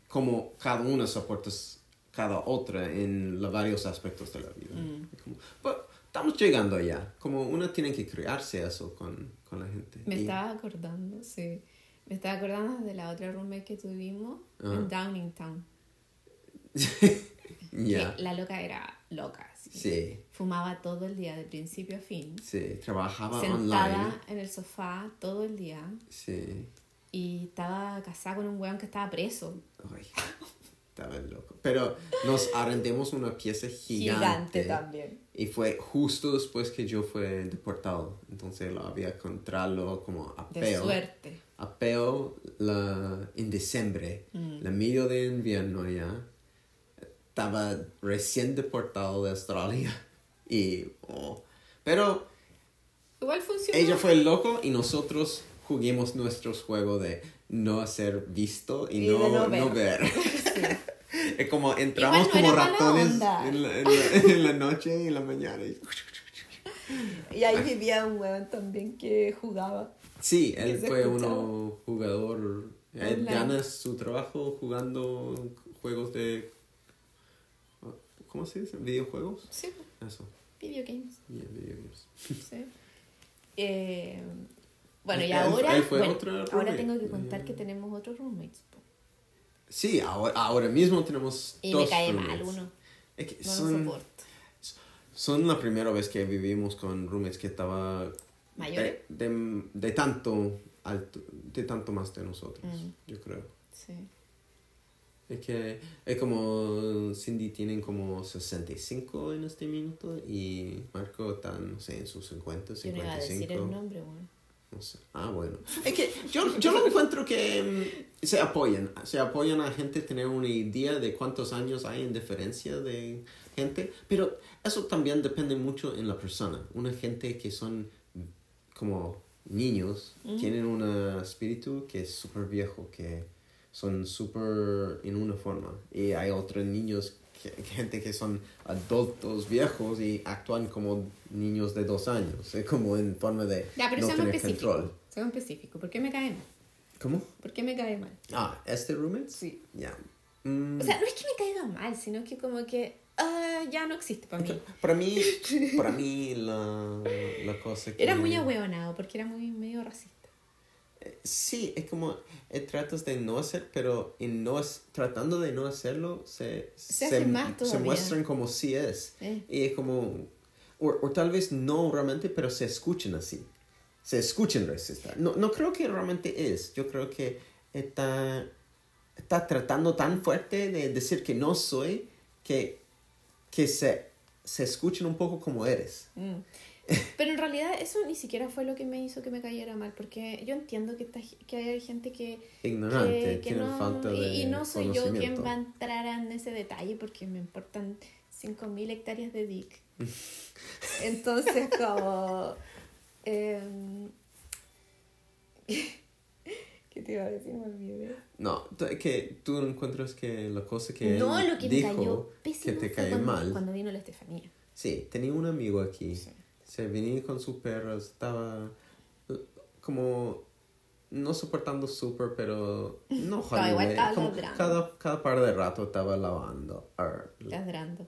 [SPEAKER 1] como cada uno soporta cada otra en los varios aspectos de la vida. Como, "Pues, estamos llegando allá. Como uno tiene que crearse eso con, con la gente.
[SPEAKER 2] Me
[SPEAKER 1] Y-
[SPEAKER 2] estaba acordando, sí. Me estaba acordando de la otra roommate que tuvimos
[SPEAKER 1] Ah.
[SPEAKER 2] en Downingtown.
[SPEAKER 1] Ya.
[SPEAKER 2] Que la loca era loca. sí.
[SPEAKER 1] Sí,
[SPEAKER 2] Fumaba todo el día, de principio a fin.
[SPEAKER 1] sí. Trabajaba
[SPEAKER 2] sentada
[SPEAKER 1] online.
[SPEAKER 2] en el sofá todo el día.
[SPEAKER 1] Sí.
[SPEAKER 2] Y estaba casada con un weón que estaba preso.
[SPEAKER 1] Ay, estaba loco. Pero nos arrendamos una pieza gigante.
[SPEAKER 2] también.
[SPEAKER 1] Y fue justo después que yo fue deportado. Entonces lo había encontrado como a
[SPEAKER 2] De suerte.
[SPEAKER 1] A peo la, en diciembre,
[SPEAKER 2] Mm.
[SPEAKER 1] la medio de invierno ya. Estaba recién deportado de Australia. Y, oh. Pero
[SPEAKER 2] Igual funcionó.
[SPEAKER 1] ella fue loco y nosotros juguemos nuestros juegos de no ser visto y,
[SPEAKER 2] Y
[SPEAKER 1] no,
[SPEAKER 2] no
[SPEAKER 1] no
[SPEAKER 2] ver.
[SPEAKER 1] Es como entramos
[SPEAKER 2] Igual no
[SPEAKER 1] como ratones en la, en, la, en la noche y en la mañana. y-
[SPEAKER 2] Y ahí vivía un weón también que jugaba.
[SPEAKER 1] Sí, él fue
[SPEAKER 2] escuchaba.
[SPEAKER 1] uno jugador. Él
[SPEAKER 2] Online.
[SPEAKER 1] gana su trabajo jugando juegos de. ¿Cómo se dice? ¿Videojuegos?
[SPEAKER 2] Sí,
[SPEAKER 1] Eso.
[SPEAKER 2] video games.
[SPEAKER 1] Yeah, videogames.
[SPEAKER 2] Sí. Eh, bueno, y ahora,
[SPEAKER 1] él fue
[SPEAKER 2] bueno,
[SPEAKER 1] otro
[SPEAKER 2] ahora tengo que contar que tenemos otros roommates.
[SPEAKER 1] Sí, ahora, ahora mismo tenemos
[SPEAKER 2] Y
[SPEAKER 1] dos
[SPEAKER 2] me cae
[SPEAKER 1] roommates.
[SPEAKER 2] mal uno.
[SPEAKER 1] Es que
[SPEAKER 2] No lo
[SPEAKER 1] son,
[SPEAKER 2] soporto.
[SPEAKER 1] son la primera vez que vivimos con roommates que estaba
[SPEAKER 2] ¿Mayores?
[SPEAKER 1] de, de, de tanto alto, de tanto más de nosotros,
[SPEAKER 2] Mm.
[SPEAKER 1] yo creo.
[SPEAKER 2] Sí.
[SPEAKER 1] Es que es como Cindy tienen como 65 en este minuto y Marco está, no sé, en sus 50,
[SPEAKER 2] Yo no iba a
[SPEAKER 1] 55.
[SPEAKER 2] decir el nombre, bueno.
[SPEAKER 1] No sé. Ah, bueno. Es que yo, yo lo encuentro que mm, se apoyan. Se apoyan a gente tener una idea de cuántos años hay en diferencia de gente. Pero eso también depende mucho en la persona. Una gente que son como niños, tienen un espíritu que es súper viejo, que son súper en una forma. Y hay otros niños, que, gente que son adultos viejos y actúan como niños de dos años. Es como en forma de
[SPEAKER 2] Ya, pero
[SPEAKER 1] no tener control.
[SPEAKER 2] Seamos específicos. ¿Por qué me cae mal?
[SPEAKER 1] ¿Cómo?
[SPEAKER 2] ¿Por qué me cae mal?
[SPEAKER 1] Ah, ¿este roommate?
[SPEAKER 2] Sí.
[SPEAKER 1] Ya. Mm,
[SPEAKER 2] O sea, no es que me caiga mal, sino que como que ah, ya no existe para mí.
[SPEAKER 1] para mí, para mí la, la cosa que...
[SPEAKER 2] Era muy ahueonado porque era muy medio racista.
[SPEAKER 1] Sí, es como eh, tratas de no hacer, pero en no tratando de no hacerlo, se,
[SPEAKER 2] Se más
[SPEAKER 1] muestran como sí es.
[SPEAKER 2] Eh.
[SPEAKER 1] Y es como, o, o tal vez no realmente, pero se escuchan así. Se escuchan racistas. No, no creo que realmente es. Yo creo que está, está tratando tan fuerte de decir que no soy, que, que se, se escuchan un poco como eres.
[SPEAKER 2] Mm. Pero en realidad eso ni siquiera fue lo que me hizo que me cayera mal, porque yo entiendo que, que hay gente que,
[SPEAKER 1] Ignorante,
[SPEAKER 2] que, que no,
[SPEAKER 1] falta de
[SPEAKER 2] y, y no soy yo quien va a entrar en ese detalle porque me importan 5.000 hectáreas de dick. Entonces como... em, ¿Qué te iba a decir? Me olvidé.
[SPEAKER 1] No, tú- que tú no encuentras que la cosa que
[SPEAKER 2] no,
[SPEAKER 1] él
[SPEAKER 2] lo que me
[SPEAKER 1] dijo
[SPEAKER 2] cayó pésimo
[SPEAKER 1] que te cae
[SPEAKER 2] cuando,
[SPEAKER 1] mal.
[SPEAKER 2] cuando vino la Estefanía.
[SPEAKER 1] Sí, tenía un amigo aquí.
[SPEAKER 2] Sí.
[SPEAKER 1] Se venía con sus perros, estaba eh, como no soportando súper, pero no
[SPEAKER 2] No, igual
[SPEAKER 1] jodido,
[SPEAKER 2] estaba
[SPEAKER 1] como
[SPEAKER 2] ladrando.
[SPEAKER 1] cada, cada par de rato estaba lavando. ar,
[SPEAKER 2] Ladrando.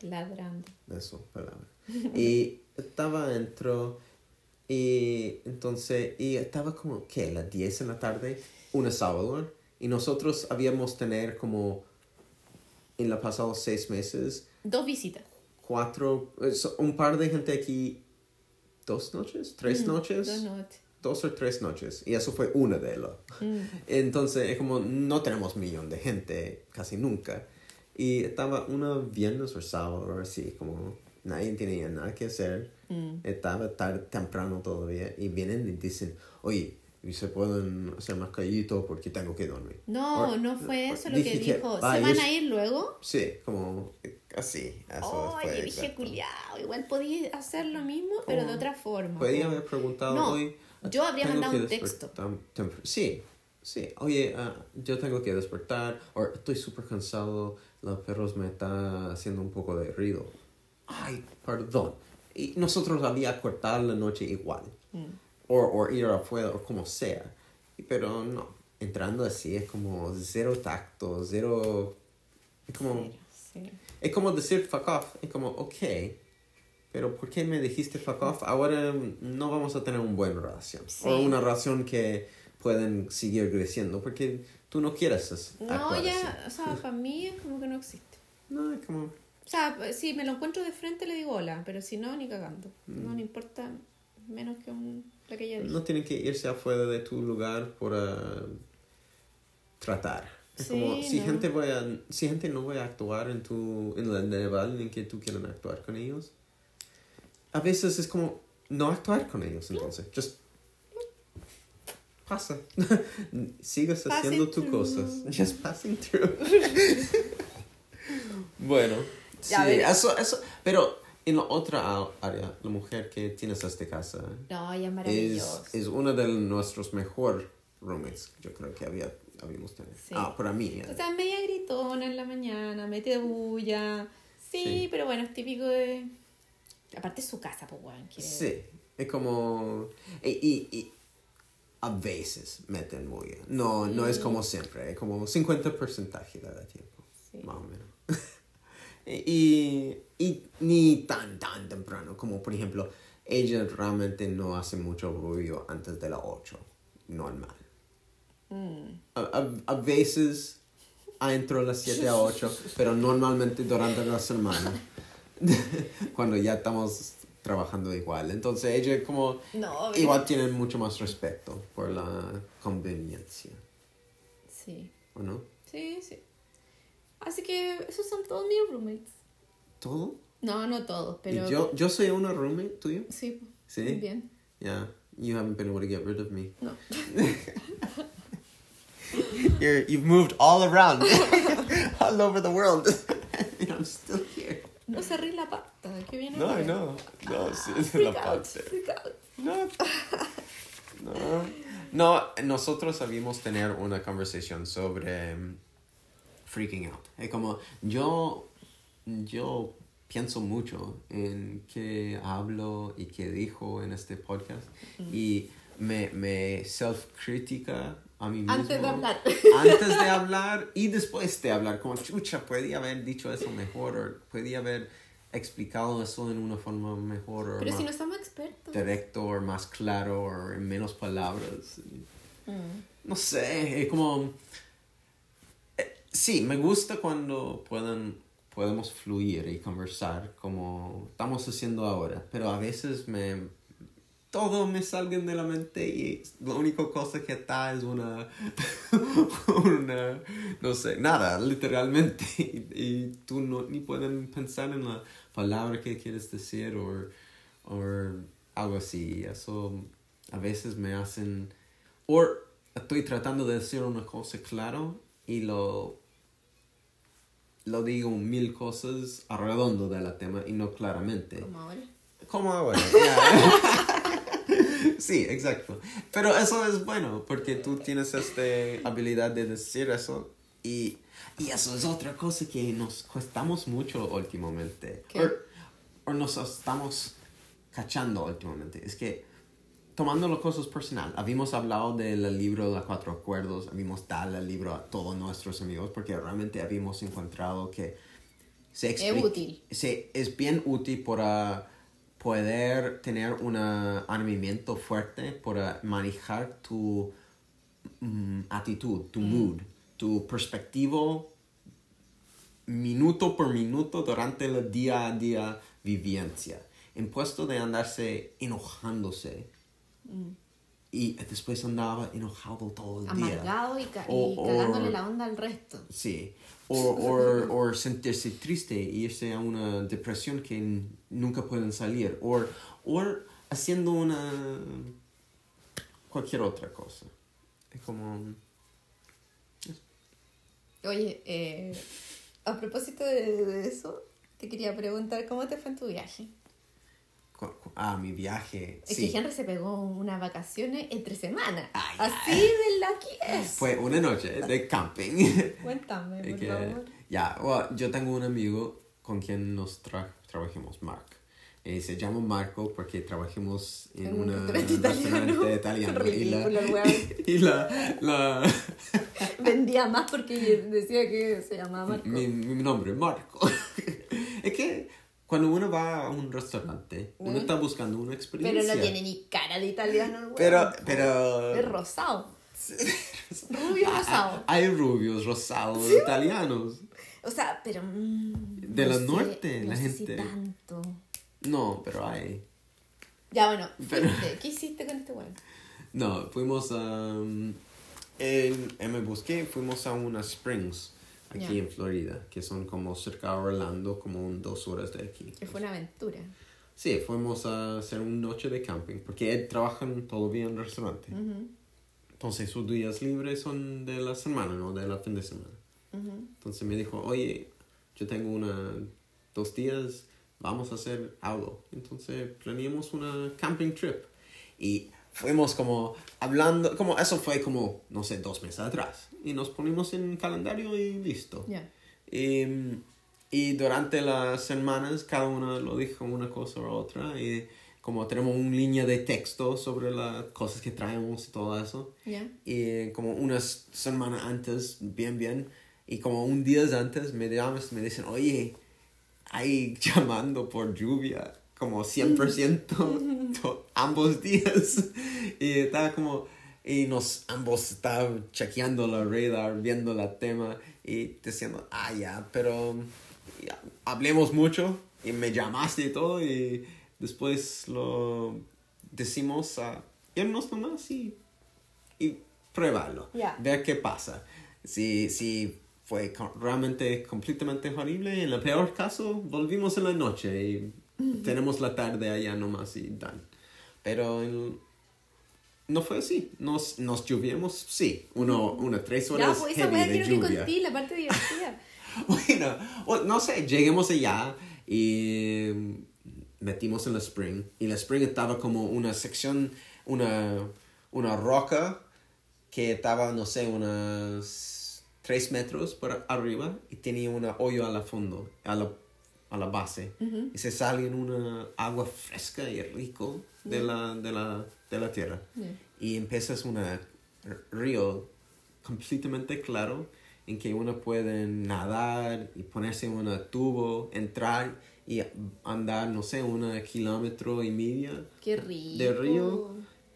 [SPEAKER 2] Ladrando.
[SPEAKER 1] eso, palabra. Y estaba dentro y entonces, y estaba como, ¿qué? Las 10 en la tarde, un sábado. Y nosotros habíamos tener como, en los pasados seis meses,
[SPEAKER 2] Dos visitas.
[SPEAKER 1] Cuatro, eh, un par de gente aquí, dos noches, tres noches,
[SPEAKER 2] Dos noches.
[SPEAKER 1] dos o tres noches. Y eso fue una de ellas. Entonces, es como, no tenemos millón de gente, casi nunca. Y estaba una viernes o sábado, así, como nadie tenía nada que hacer. Estaba tarde, temprano todavía. Y vienen y dicen, oye, ¿y se pueden hacer más callito porque tengo que dormir?
[SPEAKER 2] No,
[SPEAKER 1] O-
[SPEAKER 2] no fue eso lo que dijo. ¿Se
[SPEAKER 1] va a
[SPEAKER 2] van a ir luego?
[SPEAKER 1] Sí, como eh, así. Eso
[SPEAKER 2] Oye,
[SPEAKER 1] fue
[SPEAKER 2] dije, culiao, igual podía hacer lo mismo, pero de
[SPEAKER 1] Oh.
[SPEAKER 2] otra forma.
[SPEAKER 1] Podía
[SPEAKER 2] po.
[SPEAKER 1] haber preguntado
[SPEAKER 2] No,
[SPEAKER 1] hoy.
[SPEAKER 2] yo habría mandado
[SPEAKER 1] que
[SPEAKER 2] un texto.
[SPEAKER 1] Sí, sí. Oye, ah, yo tengo que despertar. O estoy súper cansado. Los perros me están haciendo un poco de ruido. Ay, perdón. Y nosotros había cortar la noche igual.
[SPEAKER 2] Mm.
[SPEAKER 1] O, o ir afuera, o como sea. Pero no. Entrando así es como cero tacto, cero. Es como.
[SPEAKER 2] Sí.
[SPEAKER 1] Es como decir fuck off. Es como, ok, pero ¿por qué me dijiste fuck off? Ahora no vamos a tener una buena relación.
[SPEAKER 2] Sí.
[SPEAKER 1] O una relación que pueden seguir creciendo porque tú no quieres as-
[SPEAKER 2] No, ya,
[SPEAKER 1] así.
[SPEAKER 2] o sea, para mí es como que no existe.
[SPEAKER 1] No, es como...
[SPEAKER 2] O sea, si me lo encuentro de frente le digo hola, pero si no, ni cagando.
[SPEAKER 1] Mm.
[SPEAKER 2] No me importa menos que un, la que ya dije.
[SPEAKER 1] No tienen que irse afuera de tu lugar por ah, tratar. Es
[SPEAKER 2] Sí,
[SPEAKER 1] como, si,
[SPEAKER 2] no.
[SPEAKER 1] gente voy a, si gente no va a actuar en, tu, en el nivel en que tú quieres actuar con ellos, a veces es como no actuar con ellos, entonces. Just pasa.
[SPEAKER 2] Passing
[SPEAKER 1] haciendo tus
[SPEAKER 2] through.
[SPEAKER 1] cosas. Just passing through. bueno, sí, eso, eso. Pero en la otra área, la mujer que tienes esta casa
[SPEAKER 2] No, ella es
[SPEAKER 1] es, una de nuestros mejores roommates, yo creo que había, habíamos tenido.
[SPEAKER 2] Sí.
[SPEAKER 1] Ah, para mí. eh.
[SPEAKER 2] O sea, media gritona en la mañana, mete bulla. Sí,
[SPEAKER 1] Sí.
[SPEAKER 2] pero bueno, es típico de... Aparte es su casa, pues, weón. que-
[SPEAKER 1] Sí, es como... Y, y, y a veces meten bulla. No, no es como siempre, es como 50% de tiempo,
[SPEAKER 2] Sí.
[SPEAKER 1] más o menos. Y, y ni tan, tan temprano, como por ejemplo, ella realmente no hace mucho ruido antes de las 8, normal.
[SPEAKER 2] Mm.
[SPEAKER 1] A, a, a veces entro a las 7 a 8, pero normalmente durante la semana, cuando ya estamos trabajando igual. Entonces ella como
[SPEAKER 2] No,
[SPEAKER 1] igual tienen mucho más respeto por la conveniencia,
[SPEAKER 2] Sí,
[SPEAKER 1] ¿o no?
[SPEAKER 2] sí, sí. Así que esos son todos mis roommates.
[SPEAKER 1] ¿Todo?
[SPEAKER 2] No, no todos, pero...
[SPEAKER 1] ¿Y yo, yo soy una roommate tuyo?
[SPEAKER 2] Sí,
[SPEAKER 1] Sí.
[SPEAKER 2] bien.
[SPEAKER 1] Yeah, you haven't been able to get rid of me.
[SPEAKER 2] No.
[SPEAKER 1] You're, you've moved all around, all over the world, and I'm still here.
[SPEAKER 2] No cerré la pata, que viene
[SPEAKER 1] No, no, no, sí, es
[SPEAKER 2] Freak
[SPEAKER 1] la
[SPEAKER 2] out, out.
[SPEAKER 1] No, no, no, nosotros sabíamos tener una conversación sobre mm, freaking out. Es como, yo, yo pienso mucho en qué hablo y qué dijo en este podcast y me, me self-critica a mí mismo.
[SPEAKER 2] Antes de hablar.
[SPEAKER 1] Antes de hablar y después de hablar, como chucha, podía haber dicho eso mejor o podía haber explicado eso en una forma mejor
[SPEAKER 2] Pero si no somos expertos.
[SPEAKER 1] directo o más claro o en menos palabras.
[SPEAKER 2] Mm.
[SPEAKER 1] No sé, es como... Sí, me gusta cuando puedan, podemos fluir y conversar como estamos haciendo ahora, pero a veces me... Todo me salga de la mente y la única cosa que está es una... una no sé, nada, literalmente. Y, tú no, ni pueden pensar en la palabra que quieres decir o algo así. Eso a veces me hacen... O estoy tratando de decir una cosa claro y lo... Lo digo mil cosas alrededor de la tema y no claramente.
[SPEAKER 2] Como ahora.
[SPEAKER 1] Como ahora. sí, exacto. Pero eso es bueno porque tú tienes esta habilidad de decir eso y, y eso es otra cosa que nos costamos mucho últimamente. O nos estamos cachando últimamente. Es que tomando las cosas personal, habíamos hablado del libro Los Cuatro Acuerdos, habíamos dado el libro a todos nuestros amigos porque realmente habíamos encontrado que se
[SPEAKER 2] Es útil.
[SPEAKER 1] se- es bien útil para poder tener un animamiento fuerte para manejar tu mm, actitud, tu mood, tu perspectivo minuto por minuto durante el día a día vivencia. En puesto de andarse enojándose y después andaba enojado todo el día.
[SPEAKER 2] Amargado y, ca- cagándole la onda al resto.
[SPEAKER 1] Sí. O, sentirse triste y irse a una depresión que nunca pueden salir. O, o haciendo una... cualquier otra cosa. Es como...
[SPEAKER 2] Oye, eh, a propósito de, de eso, te quería preguntar cómo te fue en tu viaje.
[SPEAKER 1] Ah, mi viaje.
[SPEAKER 2] Es
[SPEAKER 1] Sí.
[SPEAKER 2] que Henry se pegó unas vacaciones entre semanas.
[SPEAKER 1] Ay,
[SPEAKER 2] Así de lucky es.
[SPEAKER 1] Fue una noche de camping.
[SPEAKER 2] Cuéntame, por
[SPEAKER 1] que-
[SPEAKER 2] favor.
[SPEAKER 1] ya, bueno, yo tengo un amigo con quien nos tra trabajamos, Mark. Eh, se llama Marco porque trabajamos en,
[SPEAKER 2] En un
[SPEAKER 1] una-
[SPEAKER 2] restaurante italiano.
[SPEAKER 1] restaurante italiano. y la,
[SPEAKER 2] Ridículo, el weón.
[SPEAKER 1] y la, la,
[SPEAKER 2] Vendía más porque decía que se llamaba Marco.
[SPEAKER 1] mi, mi nombre es Marco. es que cuando uno va a un restaurante, uno
[SPEAKER 2] ¿Mm?
[SPEAKER 1] está buscando una
[SPEAKER 2] Pero
[SPEAKER 1] experiencia.
[SPEAKER 2] no tiene ni cara de italiano, el weón.
[SPEAKER 1] Pero, pero...
[SPEAKER 2] Es rosado. Rubio rosado.
[SPEAKER 1] Hay rubios rosados italianos.
[SPEAKER 2] O sea, pero. mm,
[SPEAKER 1] De
[SPEAKER 2] no
[SPEAKER 1] la
[SPEAKER 2] sé,
[SPEAKER 1] norte,
[SPEAKER 2] no
[SPEAKER 1] la
[SPEAKER 2] sé si
[SPEAKER 1] gente.
[SPEAKER 2] tanto.
[SPEAKER 1] No, pero hay.
[SPEAKER 2] Ya, bueno,
[SPEAKER 1] Pero-.
[SPEAKER 2] ¿Qué hiciste con este weón?
[SPEAKER 1] No, fuimos a... en, en me busqué, fuimos a unas springs aquí
[SPEAKER 2] Ya.
[SPEAKER 1] en Florida, que son como cerca de Orlando, como un dos horas de aquí.
[SPEAKER 2] Que fue una aventura.
[SPEAKER 1] Sí, fuimos a hacer una noche de camping, porque él trabaja todavía en restaurante.
[SPEAKER 2] Ujú,
[SPEAKER 1] Entonces sus días libres son de la semana, no de la fin de semana.
[SPEAKER 2] ujú.
[SPEAKER 1] Entonces me dijo, oye, yo tengo una, dos días, vamos a hacer algo. Entonces planeamos una camping trip. Y fuimos como hablando, como eso fue como, no sé, dos meses atrás. Y nos ponimos en calendario y listo.
[SPEAKER 2] Ya.
[SPEAKER 1] Y, y durante las semanas cada uno lo dijo una cosa u otra. Y como tenemos una línea de texto sobre las cosas que traemos y todo eso.
[SPEAKER 2] Ya.
[SPEAKER 1] Y como unas semanas antes, bien, bien, y como un día antes me llaman, me dicen, oye, hay llamando por lluvia, como 100% to- ambos días. Y estaba como, y nos ambos estábamos chequeando la radar, viendo la tema y diciendo, ah, ya, pero ya, hablemos mucho y me llamaste y todo y después lo decimos a irnos nomás y, y pruébalo,
[SPEAKER 2] Ya.
[SPEAKER 1] ver qué pasa. Si, si fue realmente completamente horrible, en el peor caso, volvimos en la noche y tenemos la tarde allá nomás y dan. Pero en- no fue así. Nos, nos sí, uno, una tres
[SPEAKER 2] Ya,
[SPEAKER 1] horas
[SPEAKER 2] pues esa weá que
[SPEAKER 1] lluvia.
[SPEAKER 2] conté, la parte divertida.
[SPEAKER 1] Bueno, no sé, lleguemos allá y metimos en la spring. Y la spring estaba como una sección, una, una roca que estaba, no sé, unos 3 metros por arriba y tenía una hoyo a la fondo, a la, a la base. Y se sale en una agua fresca y rico de, la, de, la, de la tierra. Y empiezas un río completamente claro en que uno puede nadar y ponerse en un tubo, entrar y andar, no sé, un kilómetro y medio
[SPEAKER 2] Qué rico.
[SPEAKER 1] de río.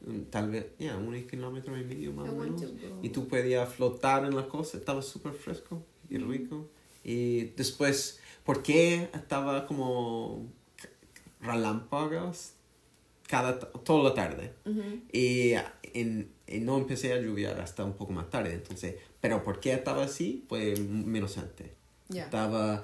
[SPEAKER 1] Mm, Tal vez, ya, un kilómetro y medio más o menos. Y tú podías flotar en la cosa, estaba súper fresco y
[SPEAKER 2] Mm.
[SPEAKER 1] rico. Y después, ¿por qué estaba como relámpagos cada, toda la tarde? y, en- y no empecé a lluviar hasta un poco más tarde. Entonces, pero ¿por qué estaba así? Pues menos antes.
[SPEAKER 2] Ya.
[SPEAKER 1] Estaba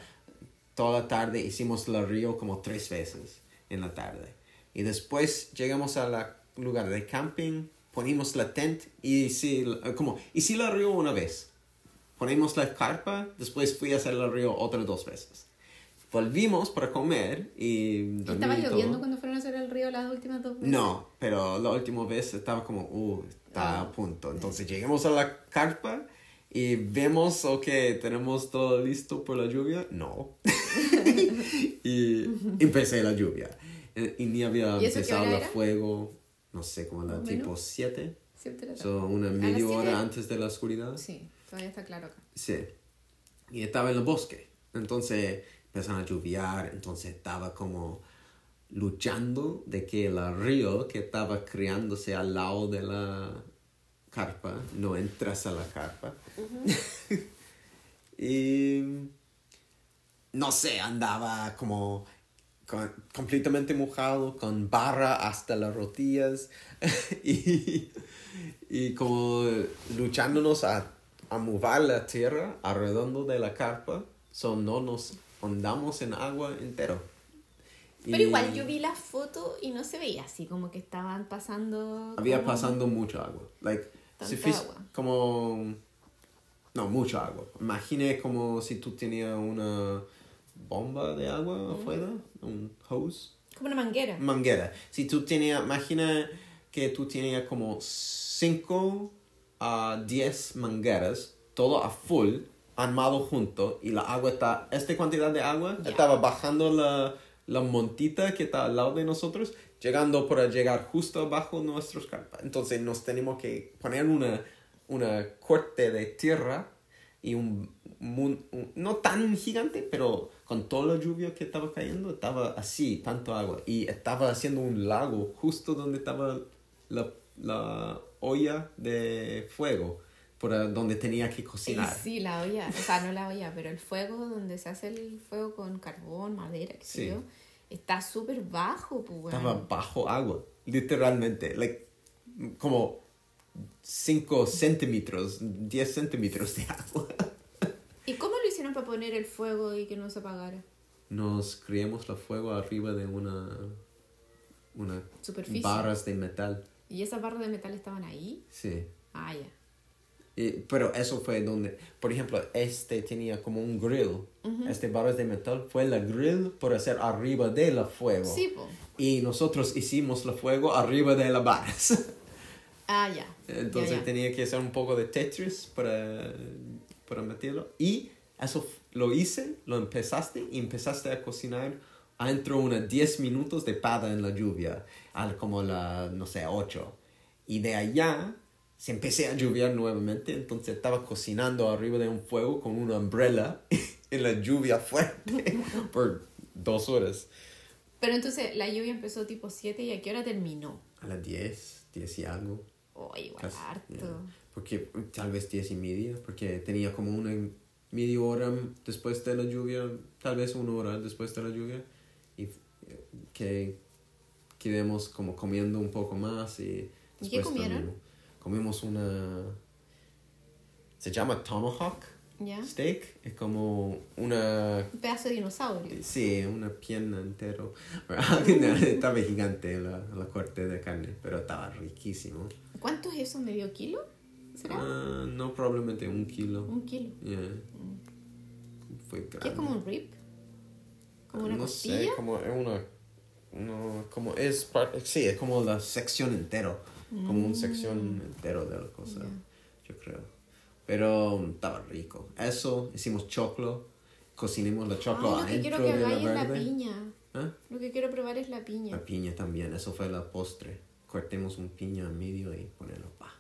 [SPEAKER 1] toda la tarde, hicimos el río como tres veces en la tarde. Y después llegamos al lugar de camping, ponimos la tent y sí, como, hice el río una vez. Ponemos la carpa, después fui a hacer el río otras dos veces. Volvimos para comer y...
[SPEAKER 2] ¿Estaba lloviendo cuando fueron a hacer el río las últimas dos veces?
[SPEAKER 1] No, pero la última vez estaba como, uh, está a punto. Entonces llegamos a la carpa y vemos, ok, tenemos todo listo por la lluvia. No. y empecé la lluvia. Eh, Y ni había
[SPEAKER 2] ¿Y eso qué
[SPEAKER 1] empezado el fuego, no sé, como la tipo
[SPEAKER 2] menos.
[SPEAKER 1] 7.
[SPEAKER 2] Siete de la
[SPEAKER 1] So, una
[SPEAKER 2] ¿A las
[SPEAKER 1] media hora antes de la oscuridad.
[SPEAKER 2] Sí, todavía está claro acá.
[SPEAKER 1] Sí. Y estaba en el bosque. Entonces empezaron a lluviar. Entonces estaba como luchando de que el río que estaba creándose al lado de la carpa no entrase a la carpa. y no sé, andaba como con- completamente mojado, con barra hasta las rodillas y, y como luchándonos a, a mover la tierra alrededor de la carpa, so no nos andamos en agua entero.
[SPEAKER 2] Pero
[SPEAKER 1] Y
[SPEAKER 2] igual yo vi la foto y no se veía así, como que estaban pasando...
[SPEAKER 1] Había
[SPEAKER 2] como-
[SPEAKER 1] pasando mucho agua. Like, fis-
[SPEAKER 2] agua.
[SPEAKER 1] como... No, mucho agua. Imagine como si tú tenías una bomba de agua afuera, un hose.
[SPEAKER 2] Como una manguera.
[SPEAKER 1] manguera. Si tú tenías, imagina que tú tenías como 5 a 10 mangueras, todo a full, armado junto, y la agua está, esta cantidad de agua
[SPEAKER 2] Ya.
[SPEAKER 1] estaba bajando la, la montita que está al lado de nosotros, llegando para llegar justo abajo nuestros carpas. Entonces nos tenemos que poner una, una corte de tierra y un, mun- un- no tan gigante, pero con toda la lluvia que estaba cayendo, estaba así, tanto agua. Y estaba haciendo un lago justo donde estaba la, la olla de fuego, por donde tenía que cocinar.
[SPEAKER 2] sí, la olla, o sea, no la olla, pero el fuego donde se hace el fuego con carbón, madera, qué sé
[SPEAKER 1] Sí.
[SPEAKER 2] yo, está súper bajo, pues.
[SPEAKER 1] Estaba bajo agua, literalmente, like, como 5 centímetros, 10 centímetros de agua.
[SPEAKER 2] ¿Y cómo lo hicieron para poner el fuego y que no se apagara?
[SPEAKER 1] Nos creamos el fuego arriba de una, una
[SPEAKER 2] Superficie.
[SPEAKER 1] barras de metal.
[SPEAKER 2] ¿Y esas barras de metal estaban ahí?
[SPEAKER 1] Sí.
[SPEAKER 2] Ah, ya.
[SPEAKER 1] Y- pero eso fue donde, por ejemplo, este tenía como un grill. Este barras de metal fue la grill por hacer arriba de la fuego.
[SPEAKER 2] Sí, po.
[SPEAKER 1] Y nosotros hicimos el fuego arriba de las barras.
[SPEAKER 2] Ah, ya.
[SPEAKER 1] Entonces
[SPEAKER 2] Ya, ya.
[SPEAKER 1] tenía que hacer un poco de Tetris para, para meterlo. Y eso lo hice, lo empezaste y empezaste a cocinar adentro unos 10 minutos de pada en la lluvia, al como la, no sé, 8. Y de allá se empecé a llover nuevamente, entonces estaba cocinando arriba de un fuego con una umbrella en la lluvia fuerte por dos horas.
[SPEAKER 2] Pero entonces la lluvia empezó tipo 7 y a qué hora terminó?
[SPEAKER 1] A las 10, 10 y algo.
[SPEAKER 2] Oh, igual
[SPEAKER 1] Casi,
[SPEAKER 2] harto.
[SPEAKER 1] yeah. Porque tal vez diez y media, porque tenía como una media hora después de la lluvia, tal vez una hora después de la lluvia, y eh, que quedamos como comiendo un poco más y...
[SPEAKER 2] ¿Y qué comieron?
[SPEAKER 1] dormimos. Comimos una... Se llama tomahawk
[SPEAKER 2] ¿Ya?
[SPEAKER 1] steak, es como una
[SPEAKER 2] Un pedazo de dinosaurio.
[SPEAKER 1] Sí, una pierna entero. estaba gigante la, la corte de carne, pero estaba riquísimo.
[SPEAKER 2] ¿Cuánto es eso? ¿Medio kilo? ¿Será?
[SPEAKER 1] Ah, no, probablemente un kilo.
[SPEAKER 2] Un kilo.
[SPEAKER 1] Yeah. Fue grande.
[SPEAKER 2] ¿Qué es como un rib? ¿Como una
[SPEAKER 1] no
[SPEAKER 2] costilla?
[SPEAKER 1] sé, como es una... No, como es. Sí, es como la sección entero. Como una sección entero de la cosa,
[SPEAKER 2] Ya.
[SPEAKER 1] yo creo. Pero um, estaba rico. Eso, hicimos choclo. Cocinamos la choclo
[SPEAKER 2] Ay, lo que quiero
[SPEAKER 1] adentro
[SPEAKER 2] que
[SPEAKER 1] de la
[SPEAKER 2] es la
[SPEAKER 1] verde.
[SPEAKER 2] piña.
[SPEAKER 1] ¿Ah?
[SPEAKER 2] Lo que quiero probar es la piña.
[SPEAKER 1] La piña también, eso fue la postre. Cortemos un piña en medio y ponerlo pa.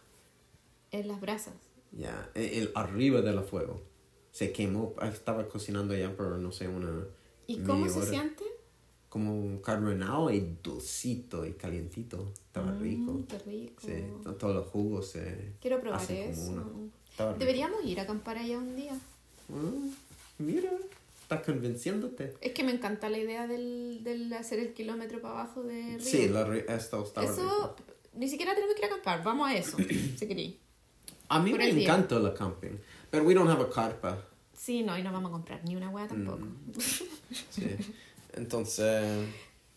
[SPEAKER 2] En las brasas.
[SPEAKER 1] Ya, e- el, arriba del fuego. Se quemó, ah, estaba cocinando allá por no sé, una.
[SPEAKER 2] ¿Y cómo
[SPEAKER 1] media
[SPEAKER 2] se
[SPEAKER 1] hora.
[SPEAKER 2] siente?
[SPEAKER 1] Como un carbonado y dulcito y calientito. Estaba rico.
[SPEAKER 2] Mm, qué rico.
[SPEAKER 1] Sí, to- todos los jugos se.
[SPEAKER 2] Quiero probar eso.
[SPEAKER 1] una- rico.
[SPEAKER 2] Deberíamos ir a acampar allá un día.
[SPEAKER 1] Ah, mira, está convenciéndote.
[SPEAKER 2] Es que me encanta la idea del, del hacer el kilómetro para abajo de Río.
[SPEAKER 1] Sí, la, esto rico.
[SPEAKER 2] Eso, ni siquiera tenemos que ir a acampar. Vamos a eso, si queréis.
[SPEAKER 1] A mí
[SPEAKER 2] por
[SPEAKER 1] me
[SPEAKER 2] el
[SPEAKER 1] encanta la camping, pero we don't have a carpa.
[SPEAKER 2] Sí, no, y no vamos a comprar ni una hueá tampoco.
[SPEAKER 1] Mm. Sí. Entonces,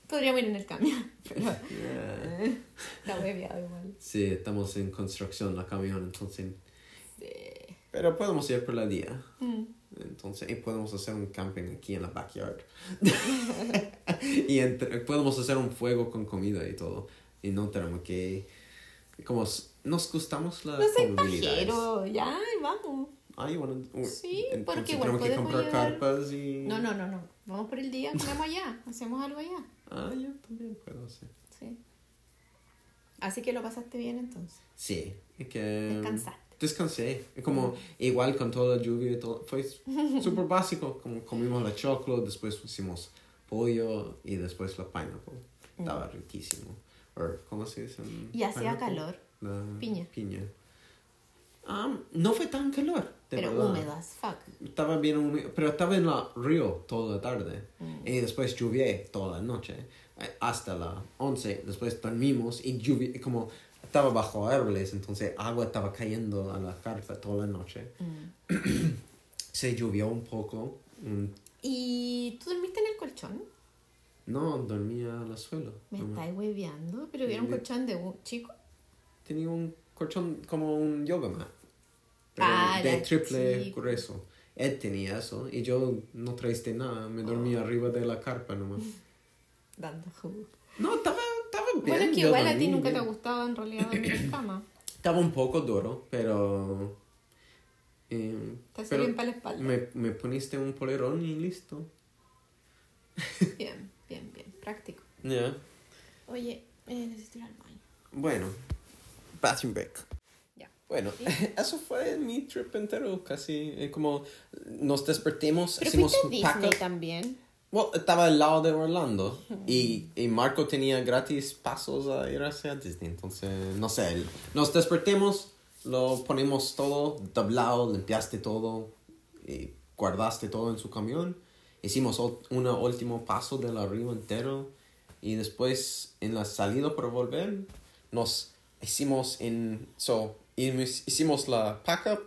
[SPEAKER 2] Podríamos ir en el camión, pero
[SPEAKER 1] yeah.
[SPEAKER 2] está hueviado igual.
[SPEAKER 1] sí, estamos en construcción la camión, entonces.
[SPEAKER 2] Sí.
[SPEAKER 1] Pero podemos ir por la día.
[SPEAKER 2] Mm.
[SPEAKER 1] Entonces, y podemos hacer un camping aquí en la backyard. y entre- podemos hacer un fuego con comida y todo. Y no tenemos que. Como nos gustamos la
[SPEAKER 2] No soy pajero, ya, vamos.
[SPEAKER 1] Ay, bueno,
[SPEAKER 2] Sí, porque igual
[SPEAKER 1] tenemos que
[SPEAKER 2] podemos
[SPEAKER 1] comprar
[SPEAKER 2] llevar-
[SPEAKER 1] carpas y.
[SPEAKER 2] No, no, no. Vamos por el día, comemos allá, hacemos algo allá.
[SPEAKER 1] Ah, yo también puedo hacer.
[SPEAKER 2] Sí. Así que lo pasaste bien entonces.
[SPEAKER 1] Sí, es que...
[SPEAKER 2] Descansaste.
[SPEAKER 1] Descansé. Es Como igual con toda la lluvia y todo. Fue súper básico. Como comimos la choclo, después hicimos pollo y después la pineapple. Estaba riquísimo. O, ¿Cómo se dice?
[SPEAKER 2] Y hacía calor.
[SPEAKER 1] La
[SPEAKER 2] Piña.
[SPEAKER 1] Piña. Ah, no fue tan calor.
[SPEAKER 2] Pero
[SPEAKER 1] verdad.
[SPEAKER 2] húmedo as fuck.
[SPEAKER 1] Estaba bien húmedo, pero estaba en la río toda la tarde.
[SPEAKER 2] Mm.
[SPEAKER 1] Y después lluvié toda la noche. Hasta las 11. Después dormimos y lluvia, como estaba bajo árboles, entonces agua estaba cayendo a la carpa toda la noche.
[SPEAKER 2] Mm.
[SPEAKER 1] Se llovió un poco. mm,
[SPEAKER 2] ¿Y tú dormiste en el colchón?
[SPEAKER 1] No, dormía al suelo.
[SPEAKER 2] Me
[SPEAKER 1] nomás.
[SPEAKER 2] estáis hueveando, pero era un colchón de chico.
[SPEAKER 1] Tenía un colchón como un yoga mat. Pero
[SPEAKER 2] Ah,
[SPEAKER 1] de triple
[SPEAKER 2] chico.
[SPEAKER 1] grueso. Él tenía eso y yo no traiste nada. Me dormía arriba de la carpa nomás.
[SPEAKER 2] Dando jugo.
[SPEAKER 1] No, estaba, estaba bien.
[SPEAKER 2] Bueno, es que igual a ti nunca te ha gustado en realidad dormir en cama.
[SPEAKER 1] Estaba un poco duro, pero... eh,
[SPEAKER 2] Te hace
[SPEAKER 1] pero
[SPEAKER 2] bien para la espalda.
[SPEAKER 1] me, me poniste un polerón y listo.
[SPEAKER 2] Bien, bien, bien. Práctico.
[SPEAKER 1] Ya.
[SPEAKER 2] Oye, eh, necesito ir al baño.
[SPEAKER 1] Bueno, bathroom break. Bueno, eso fue mi trip entero, casi eh, como nos despertemos,
[SPEAKER 2] Pero
[SPEAKER 1] hicimos
[SPEAKER 2] fuiste a Disney también.
[SPEAKER 1] Well, estaba al lado de Orlando y, y Marco tenía gratis pasos a ir hacia Disney. Entonces, no sé, nos despertemos, lo ponemos todo doblado, limpiaste todo y guardaste todo en su camión. Hicimos un último paso del río entero y después en la salida para volver nos hicimos en... So, hicimos hicimos la pack up,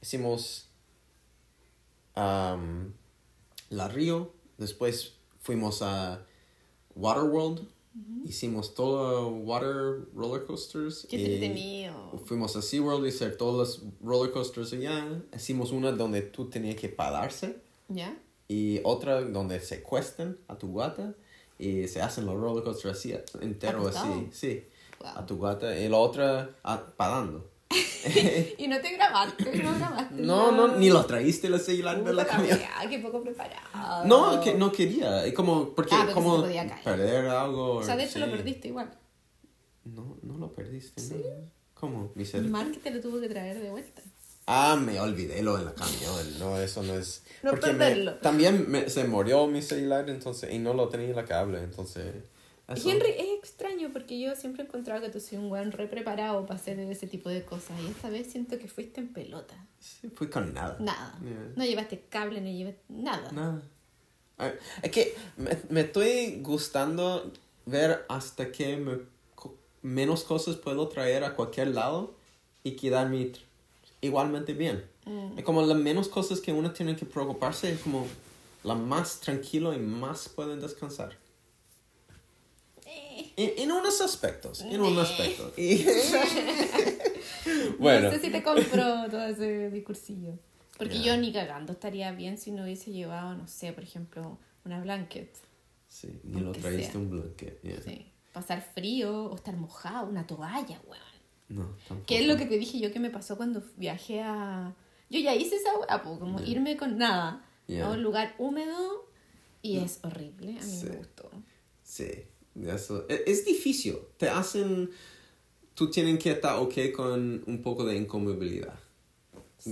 [SPEAKER 1] hicimos um, la río, después fuimos a Waterworld, hicimos todo water roller coasters.
[SPEAKER 2] Qué
[SPEAKER 1] y
[SPEAKER 2] entretenido.
[SPEAKER 1] Fuimos a SeaWorld y hacer todos los roller coasters allá. Hicimos una donde tú tenías que pararse
[SPEAKER 2] ¿Ya?
[SPEAKER 1] y otra donde se cuestan a tu guata y se hacen los roller coasters así entero así, sí,
[SPEAKER 2] Wow.
[SPEAKER 1] a tu guata y la otra ah, parando.
[SPEAKER 2] Y no te grabaste, no grabaste.
[SPEAKER 1] No, no, ni lo traíste el celular de la
[SPEAKER 2] wea, qué poco preparado.
[SPEAKER 1] No, que no quería. Como, porque
[SPEAKER 2] Ah,
[SPEAKER 1] como
[SPEAKER 2] se podía caer.
[SPEAKER 1] perder algo.
[SPEAKER 2] O sea, de hecho
[SPEAKER 1] sí.
[SPEAKER 2] lo perdiste igual.
[SPEAKER 1] No, no lo perdiste. ¿no? ¿Cómo? Mi
[SPEAKER 2] Mark te lo tuvo que traer de vuelta.
[SPEAKER 1] Ah, me olvidé lo en la camión. No, eso no es.
[SPEAKER 2] No
[SPEAKER 1] porque me-
[SPEAKER 2] perderlo.
[SPEAKER 1] también me- se murió mi celular entonces y no lo tenía en la cable. Entonces. Eso-
[SPEAKER 2] Henry, es extraño porque yo siempre he encontrado que tú soy un weón re preparado para hacer ese tipo de cosas y esta vez siento que fuiste en pelota.
[SPEAKER 1] Sí, fui con nada.
[SPEAKER 2] Nada.
[SPEAKER 1] Yeah.
[SPEAKER 2] No llevaste cable, no llevaste nada.
[SPEAKER 1] Nada. Es que me, me estoy gustando ver hasta que me, menos cosas puedo traer a cualquier lado y quedarme igualmente bien.
[SPEAKER 2] Mm.
[SPEAKER 1] Es como las menos cosas que uno tiene que preocuparse, es como la más tranquilo y más pueden descansar. En, en unos aspectos, en un
[SPEAKER 2] Eh.
[SPEAKER 1] aspecto. Y- bueno,
[SPEAKER 2] No sé si te compro todo ese discursillo. Porque
[SPEAKER 1] Ya.
[SPEAKER 2] yo ni cagando estaría bien si no hubiese llevado, no sé, por ejemplo, una blanket.
[SPEAKER 1] sí, ni lo
[SPEAKER 2] sea.
[SPEAKER 1] un blanket. yeah.
[SPEAKER 2] Sí. Pasar frío o estar mojado, una toalla, weón.
[SPEAKER 1] No, tampoco.
[SPEAKER 2] ¿Qué es lo que te dije yo que me pasó cuando viajé a... Yo ya hice esa weá, como
[SPEAKER 1] Ya.
[SPEAKER 2] irme con nada a un lugar húmedo y es horrible. A mí
[SPEAKER 1] Sí.
[SPEAKER 2] me gustó.
[SPEAKER 1] Sí, eso. e- Es, difícil. Te hacen. Tú tienes que estar ok con un poco de incomodidad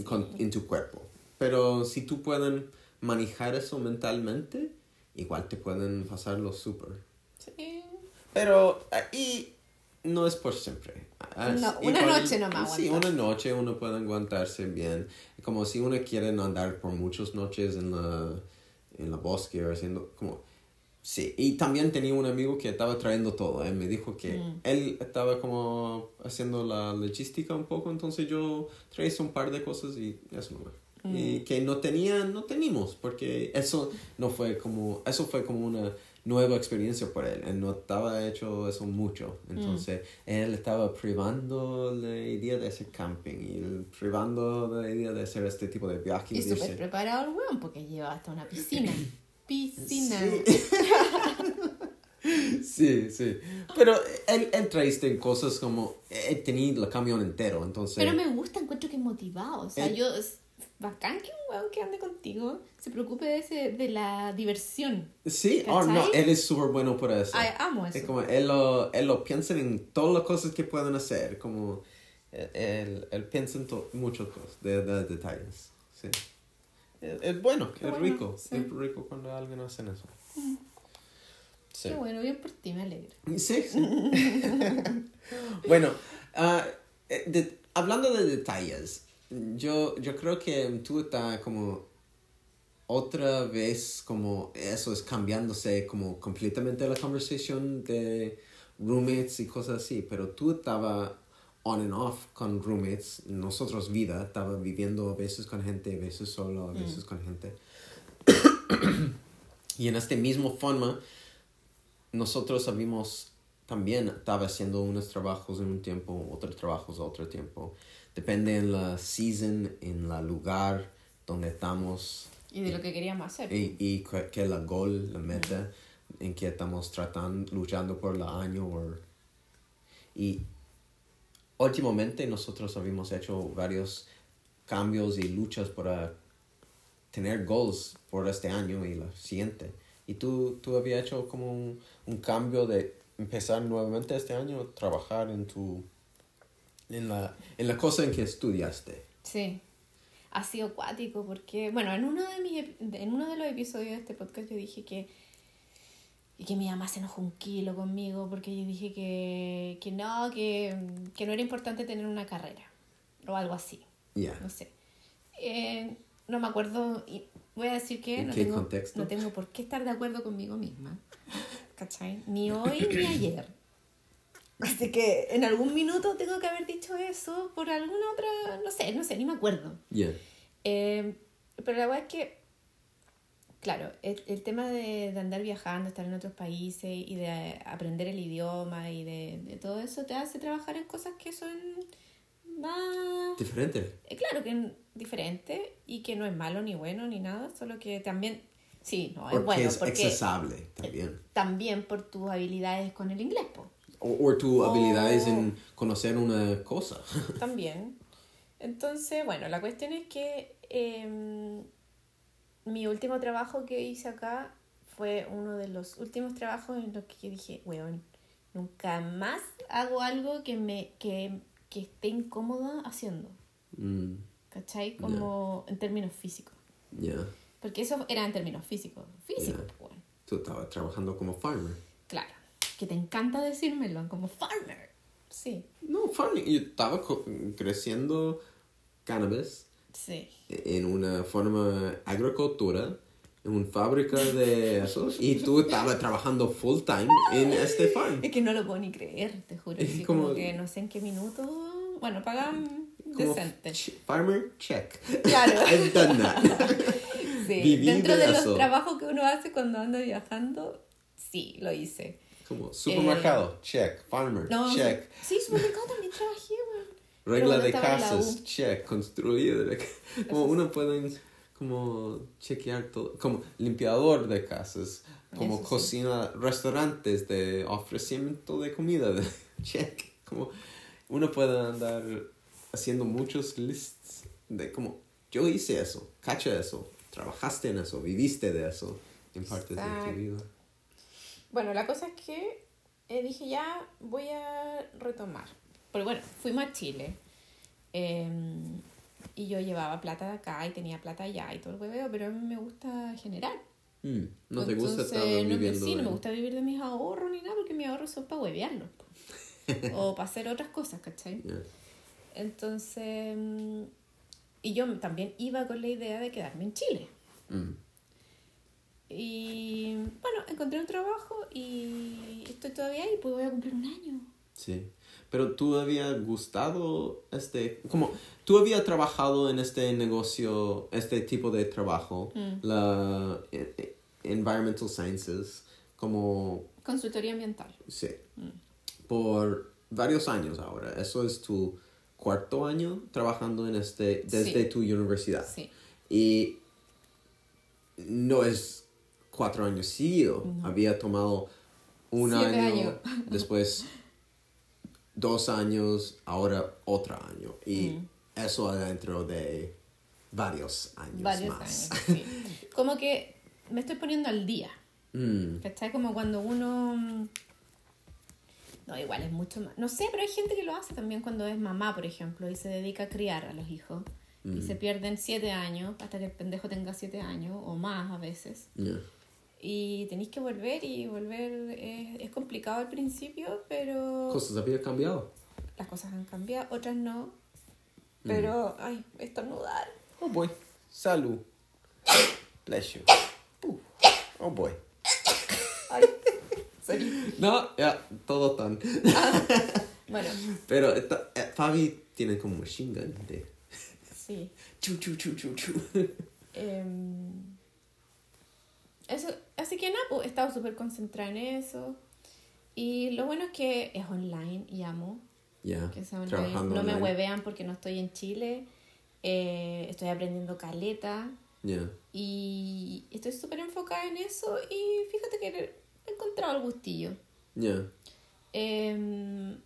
[SPEAKER 1] con- en tu cuerpo. Pero si tú pueden manejar eso mentalmente, igual te pueden pasarlo súper.
[SPEAKER 2] Sí.
[SPEAKER 1] Pero ahí no es por siempre. Es
[SPEAKER 2] No, una noche nomás
[SPEAKER 1] Sí,
[SPEAKER 2] aguantar.
[SPEAKER 1] una noche uno puede aguantarse bien. Como si uno quiere andar por muchas noches en la, en la bosque o haciendo como... Sí, y también tenía un amigo que estaba trayendo todo. Él me dijo que
[SPEAKER 2] Mm.
[SPEAKER 1] él estaba como haciendo la logística un poco, entonces yo traía un par de cosas y eso no
[SPEAKER 2] Mm.
[SPEAKER 1] Y que no tenía, no teníamos, porque eso no fue como, eso fue como una nueva experiencia para él. Él no estaba hecho eso mucho.
[SPEAKER 2] Mm.
[SPEAKER 1] Entonces, él estaba privando la idea de hacer camping y privando la idea de hacer este tipo de viaje.
[SPEAKER 2] Y súper preparado el weón porque lleva hasta una piscina. Piscina.
[SPEAKER 1] Sí, sí. Pero él, él traiste cosas como, él tenía el camión entero, entonces...
[SPEAKER 2] Pero me gusta, encuentro que es motivado. O sea,
[SPEAKER 1] Eh.
[SPEAKER 2] yo. Bacán que un weón que ande contigo se preocupe de, ese, de la diversión.
[SPEAKER 1] Sí, oh, no, él es súper bueno por eso.
[SPEAKER 2] Ay, amo eso.
[SPEAKER 1] Es como él lo, él lo piensa en todas las cosas que pueden hacer, como él, él, él piensa en muchas cosas, de, de detalles. Sí. Es, es bueno,
[SPEAKER 2] Qué
[SPEAKER 1] es
[SPEAKER 2] bueno,
[SPEAKER 1] rico,
[SPEAKER 2] sí.
[SPEAKER 1] es rico cuando alguien hace eso. Sí.
[SPEAKER 2] Qué bueno, bien por ti, me alegro.
[SPEAKER 1] Sí, sí. bueno, ah, eh, de- hablando de detalles, yo, yo creo que tú estás como otra vez como eso es cambiándose como completamente la conversación de roommates y cosas así, pero tú estabas on and off con roommates, nosotros vida, estaba viviendo a veces con gente, a veces solo, a veces con gente. y en esta misma forma, nosotros habíamos también estaba haciendo unos trabajos en un tiempo, otros trabajos otro tiempo. Depende en la season, en el lugar donde estamos
[SPEAKER 2] Y de lo que queríamos hacer.
[SPEAKER 1] y, y que, que la goal, la meta en que estamos tratando, luchando por el año. y últimamente nosotros habíamos hecho varios cambios y luchas para tener goals por este año y la siguiente. ¿Y tú, tú habías hecho como un, cambio de empezar nuevamente este año, trabajar en tu... En la, en la cosa en que estudiaste.
[SPEAKER 2] Sí. Ha sido acuático porque, bueno, en uno de, mis, en uno de los episodios de este podcast yo dije que, y que mi mamá se enojó un kilo conmigo porque yo dije que, que no, que, que no era importante tener una carrera o algo así,
[SPEAKER 1] Ya.
[SPEAKER 2] no sé. Eh, no me acuerdo, y voy a decir que
[SPEAKER 1] ¿En
[SPEAKER 2] no tengo,
[SPEAKER 1] contexto?
[SPEAKER 2] no tengo por qué estar de acuerdo conmigo misma, ¿cachai? Ni hoy ni ayer. Así que en algún minuto tengo que haber dicho eso por alguna otra, no sé, no sé, ni me acuerdo.
[SPEAKER 1] Ya.
[SPEAKER 2] Eh, pero la verdad es que, claro, el, el tema de, de andar viajando, estar en otros países y de aprender el idioma y de, de todo eso te hace trabajar en cosas que son más,
[SPEAKER 1] Diferente.
[SPEAKER 2] eh, claro, que n- diferentes y que no es malo ni bueno ni nada, solo que también, sí, no, es bueno,
[SPEAKER 1] es
[SPEAKER 2] porque
[SPEAKER 1] accesible también.
[SPEAKER 2] también por tus habilidades con el inglés, po.
[SPEAKER 1] O, o tu
[SPEAKER 2] Oh.
[SPEAKER 1] habilidades en conocer una cosa.
[SPEAKER 2] También. Entonces, bueno, la cuestión es que em, mi último trabajo que hice acá fue uno de los últimos trabajos en los que yo dije, weón, nunca más hago algo que me que, que esté incómoda haciendo.
[SPEAKER 1] Mm,
[SPEAKER 2] ¿Cachai? Como en términos físicos.
[SPEAKER 1] ya.
[SPEAKER 2] Porque eso era en términos físicos. Físicos, pues, bueno.
[SPEAKER 1] Tú estabas trabajando como farmer.
[SPEAKER 2] Claro. que te encanta decírmelo, como farmer. Sí,
[SPEAKER 1] No, farming. Yo estaba creciendo cannabis
[SPEAKER 2] sí.
[SPEAKER 1] En una forma agricultura, en una fábrica de eso, y tú estabas trabajando full time en este farm.
[SPEAKER 2] Es que no lo puedo ni creer, te juro.
[SPEAKER 1] Es como-
[SPEAKER 2] como que no sé en qué minuto. Bueno, pagan decente.
[SPEAKER 1] farmer, check.
[SPEAKER 2] Claro.
[SPEAKER 1] I've done that.
[SPEAKER 2] Sí.
[SPEAKER 1] Viví
[SPEAKER 2] Dentro
[SPEAKER 1] de
[SPEAKER 2] de, los trabajos que uno hace cuando anda viajando, sí, lo hice.
[SPEAKER 1] Como supermercado, check. Farmer,
[SPEAKER 2] Eh, No,
[SPEAKER 1] check.
[SPEAKER 2] Sí, supermercado también trabajé, weón.
[SPEAKER 1] Regla de casas, check. Construir. Como uno puede como chequear todo. Como limpiador de casas. Como
[SPEAKER 2] Eso sí.
[SPEAKER 1] cocina, restaurantes de ofrecimiento de comida. de- check. Como uno puede andar haciendo muchos lists de como yo hice eso, cacha eso, trabajaste en eso, viviste de eso en partes de tu vida.
[SPEAKER 2] Bueno, la cosa es que eh, dije ya voy a retomar. Porque bueno, fuimos a Chile. eh, y yo llevaba plata de acá y tenía plata allá y todo el hueveo, pero a mí me gusta generar.
[SPEAKER 1] Mm, no te gusta estar
[SPEAKER 2] no
[SPEAKER 1] viviendo
[SPEAKER 2] sí, no me gusta vivir de mis ahorros ni nada, porque mis ahorros son para huevearlos. o para hacer otras cosas, ¿cachai? Entonces, mm, y yo también iba con la idea de quedarme en Chile.
[SPEAKER 1] Mm.
[SPEAKER 2] Y bueno, encontré un trabajo y estoy todavía ahí, pues voy a cumplir un año.
[SPEAKER 1] Sí, pero tú habías gustado este, como tú habías trabajado en este negocio, este tipo de trabajo, la eh, eh, environmental sciences, como
[SPEAKER 2] Consultoría ambiental.
[SPEAKER 1] sí, por varios años ahora. Eso es tu cuarto año trabajando en este desde
[SPEAKER 2] Sí.
[SPEAKER 1] tu universidad
[SPEAKER 2] Sí.
[SPEAKER 1] y no es cuatro años seguidos. Había tomado un
[SPEAKER 2] Siete
[SPEAKER 1] año,
[SPEAKER 2] años.
[SPEAKER 1] después dos años, ahora otro año. Y
[SPEAKER 2] Mm.
[SPEAKER 1] eso adentro de varios años
[SPEAKER 2] Varios
[SPEAKER 1] más.
[SPEAKER 2] años. Sí. Como que me estoy poniendo al día.
[SPEAKER 1] Mm,
[SPEAKER 2] ¿Cachai? Como cuando uno... mm, No, igual es mucho más... No sé, pero hay gente que lo hace también cuando es mamá, por ejemplo, y se dedica a criar a los hijos. Y se pierden siete años hasta que el pendejo tenga siete años o más a veces.
[SPEAKER 1] yeah.
[SPEAKER 2] Y tenéis que volver y volver es, es complicado al principio, pero
[SPEAKER 1] Cosas había cambiado.
[SPEAKER 2] las cosas han cambiado, otras no. Pero, ay, estornudar.
[SPEAKER 1] Oh boy. Salud. Bless you. Oh boy.
[SPEAKER 2] Ay, sorry.
[SPEAKER 1] No, ya, todo tan.
[SPEAKER 2] Bueno,
[SPEAKER 1] Pero esta, eh, Fabi tiene como machine gun de
[SPEAKER 2] sí.
[SPEAKER 1] chu chu chu chu chu.
[SPEAKER 2] Em, eso, así que nada, pues, he estado súper concentrada en eso. Y lo bueno es que es online y amo
[SPEAKER 1] Ya,
[SPEAKER 2] que sea online.
[SPEAKER 1] trabajando
[SPEAKER 2] No me huevean porque no estoy en Chile. Eh, estoy aprendiendo caleta.
[SPEAKER 1] Ya.
[SPEAKER 2] Y estoy súper enfocada en eso. Y fíjate que he encontrado el gustillo.
[SPEAKER 1] Ya.
[SPEAKER 2] Em,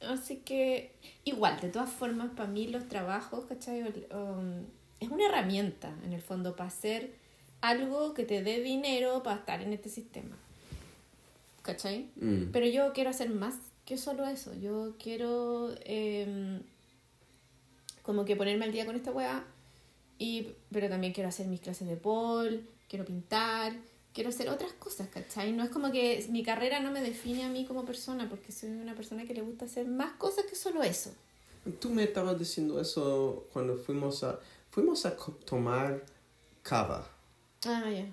[SPEAKER 2] así que, igual, de todas formas, para mí los trabajos, ¿cachai? Um, es una herramienta, en el fondo, para hacer algo que te dé dinero para estar en este sistema. ¿Cachai?
[SPEAKER 1] Mm.
[SPEAKER 2] Pero yo quiero hacer más que solo eso. Yo quiero em, como que ponerme al día con esta weá. Y, pero también quiero hacer mis clases de pole, quiero pintar, quiero hacer otras cosas, ¿cachai? No es como que mi carrera no me define a mí como persona, porque soy una persona que le gusta hacer más cosas que solo eso.
[SPEAKER 1] Tú me estabas diciendo eso cuando fuimos a fuimos a tomar cava.
[SPEAKER 2] Ah, ya.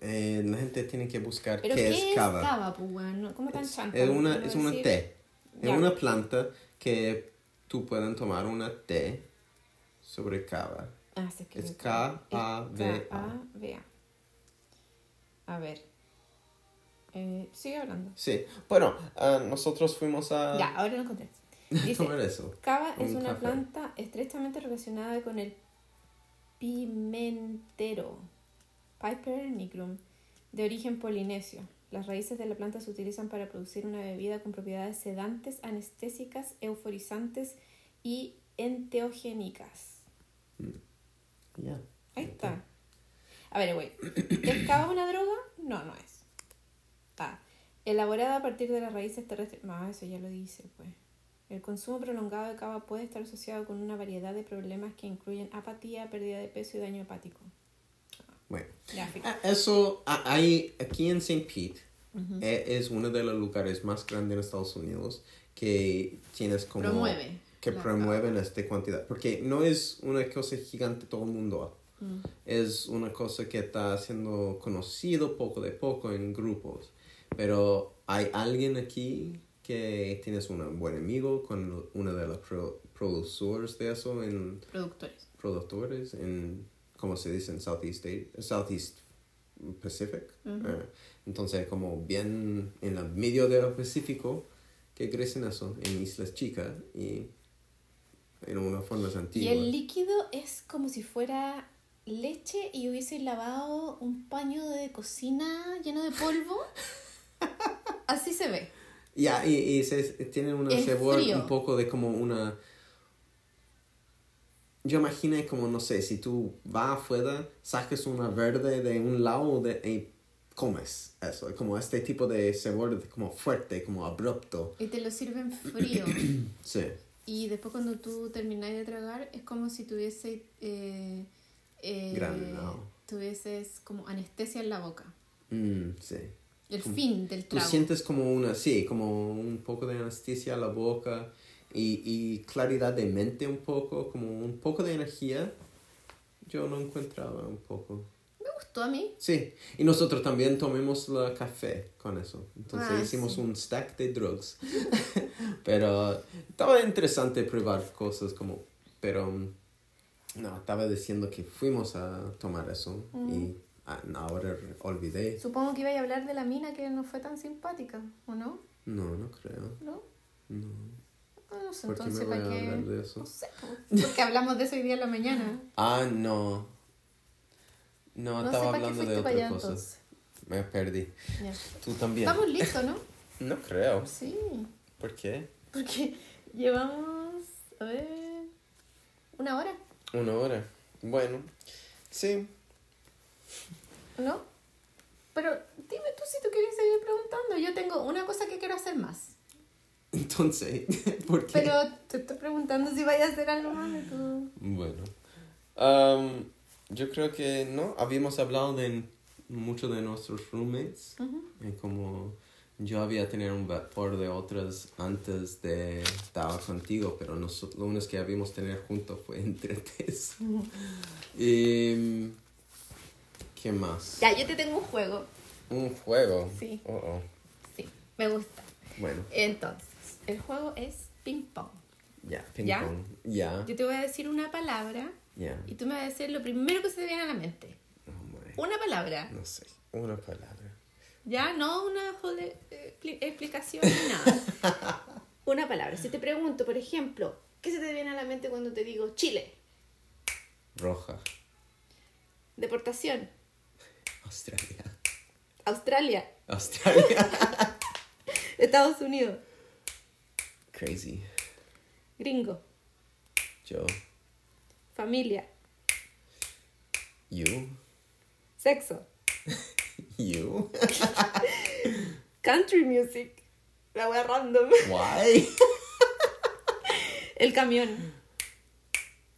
[SPEAKER 1] Eh, la gente tiene que buscar qué,
[SPEAKER 2] ¿qué,
[SPEAKER 1] es
[SPEAKER 2] es
[SPEAKER 1] cava.
[SPEAKER 2] cava, pues, ¿Cómo tan
[SPEAKER 1] Es,
[SPEAKER 2] chanta?
[SPEAKER 1] es una
[SPEAKER 2] ¿Puedo
[SPEAKER 1] es una té. Es
[SPEAKER 2] Ya.
[SPEAKER 1] una planta que tú puedes tomar una té sobre cava.
[SPEAKER 2] Ah, sí, es
[SPEAKER 1] Es K-A-V-A.
[SPEAKER 2] Es. A ver. Eh, sigue hablando.
[SPEAKER 1] Sí. Bueno, ah, nosotros fuimos a
[SPEAKER 2] Ya, ahora lo encontré. Dice,
[SPEAKER 1] eso.
[SPEAKER 2] cava es
[SPEAKER 1] un
[SPEAKER 2] una
[SPEAKER 1] café.
[SPEAKER 2] planta estrechamente relacionada con el pimentero, Piper nigrum, de origen polinesio. Las raíces de la planta se utilizan para producir una bebida con propiedades sedantes, anestésicas, euforizantes y enteogénicas.
[SPEAKER 1] Ya.
[SPEAKER 2] Ahí está. A ver, güey. ¿Es cava una droga? No, no es. Ah, elaborada a partir de las raíces terrestres. No, eso ya lo dice, pues. El consumo prolongado de cava puede estar asociado con una variedad de problemas que incluyen apatía, pérdida de peso y daño hepático.
[SPEAKER 1] Bueno. Eso, hay, aquí en St. Pete, e- es uno de los lugares más grandes en Estados Unidos que tienes como...
[SPEAKER 2] Promueve
[SPEAKER 1] Que promueven esta cantidad. Porque no es una cosa gigante todo el mundo.
[SPEAKER 2] Mm.
[SPEAKER 1] Es una cosa que está siendo conocido poco de poco en grupos. Pero hay alguien aquí que tienes un buen amigo con uno de los pro- productores de eso en
[SPEAKER 2] Productores.
[SPEAKER 1] productores en, ¿cómo se dice? En Southeast, Southeast Pacific. Eh, entonces, como bien en el medio del Pacífico, que crecen eso, en islas chicas y en una forma
[SPEAKER 2] Y
[SPEAKER 1] antigua.
[SPEAKER 2] el líquido es como si fuera leche y hubiese lavado un paño de cocina lleno de polvo. Así se ve.
[SPEAKER 1] Ya, y, y se, tienen una sabor
[SPEAKER 2] frío.
[SPEAKER 1] un poco de como una... Yo imaginé como, no sé, si tú vas afuera, saques una verde de un lado de, y comes eso, como este tipo de sabor como fuerte, como abrupto.
[SPEAKER 2] Y te lo sirven frío.
[SPEAKER 1] Sí,
[SPEAKER 2] Y después cuando tú terminas de tragar es como si tuviese eh, eh,
[SPEAKER 1] Granulado.
[SPEAKER 2] tuvieses como anestesia en la boca.
[SPEAKER 1] Mm, sí.
[SPEAKER 2] El
[SPEAKER 1] Como-
[SPEAKER 2] fin del
[SPEAKER 1] Tú
[SPEAKER 2] trago.
[SPEAKER 1] sientes como una, sí, como un poco de anestesia a la boca y, y claridad de mente un poco, como un poco de energía. Yo no encontraba un poco.
[SPEAKER 2] Me gustó a mí.
[SPEAKER 1] Sí, y nosotros también tomamos la café con eso. Entonces
[SPEAKER 2] Ah,
[SPEAKER 1] hicimos
[SPEAKER 2] sí.
[SPEAKER 1] un stack de drugs. pero estaba interesante probar cosas como... Pero mm, no, estaba diciendo que fuimos a tomar eso y ah, ahora olvidé.
[SPEAKER 2] Supongo que iba a hablar de la mina que no fue tan simpática, ¿o no?
[SPEAKER 1] No, no creo.
[SPEAKER 2] ¿No?
[SPEAKER 1] No.
[SPEAKER 2] No sé,
[SPEAKER 1] ¿Por
[SPEAKER 2] entonces ¿para qué?
[SPEAKER 1] hablar de eso?
[SPEAKER 2] No sé, po. porque hablamos de eso hoy día en la mañana.
[SPEAKER 1] Ah, no. No,
[SPEAKER 2] No
[SPEAKER 1] estaba
[SPEAKER 2] sé
[SPEAKER 1] hablando de otra cosa. Me perdí.
[SPEAKER 2] Ya.
[SPEAKER 1] Tú también.
[SPEAKER 2] Estamos listos, ¿no?
[SPEAKER 1] No creo.
[SPEAKER 2] Sí,
[SPEAKER 1] ¿Por qué?
[SPEAKER 2] porque llevamos, a ver, una hora,
[SPEAKER 1] Una hora. Bueno, sí.
[SPEAKER 2] ¿no? Pero dime tú si tú quieres seguir preguntando. Yo tengo una cosa que quiero hacer más.
[SPEAKER 1] Entonces, ¿por qué?
[SPEAKER 2] Pero te estoy preguntando si vaya a hacer algo más de tu...
[SPEAKER 1] Bueno. Am, yo creo que no. Habíamos hablado de muchos de nuestros roommates. Y como yo había tenido un vapor de otras antes de estar contigo, pero nos, lo único que habíamos tenido juntos fue entre tres. y, ¿Qué más?
[SPEAKER 2] Ya, yo te tengo un juego.
[SPEAKER 1] Un juego.
[SPEAKER 2] Sí.
[SPEAKER 1] Oh, oh.
[SPEAKER 2] Sí, me gusta.
[SPEAKER 1] Bueno,
[SPEAKER 2] Entonces, el juego es ping pong.
[SPEAKER 1] ya, ping
[SPEAKER 2] ¿Ya?
[SPEAKER 1] pong. Ya,
[SPEAKER 2] Yo te voy a decir una palabra
[SPEAKER 1] ya.
[SPEAKER 2] y tú me vas a decir lo primero que se te viene a la mente.
[SPEAKER 1] Oh.
[SPEAKER 2] Una palabra.
[SPEAKER 1] No sé, una palabra.
[SPEAKER 2] Ya, no una expli- explicación ni nada. Una palabra. Si te pregunto, por ejemplo, ¿qué se te viene a la mente cuando te digo Chile?
[SPEAKER 1] Roja.
[SPEAKER 2] Deportación.
[SPEAKER 1] Australia.
[SPEAKER 2] Australia.
[SPEAKER 1] Australia.
[SPEAKER 2] Estados Unidos.
[SPEAKER 1] Crazy.
[SPEAKER 2] Gringo.
[SPEAKER 1] Yo.
[SPEAKER 2] Familia.
[SPEAKER 1] You.
[SPEAKER 2] Sexo.
[SPEAKER 1] You.
[SPEAKER 2] Country music. La wea random.
[SPEAKER 1] Why?
[SPEAKER 2] El camión.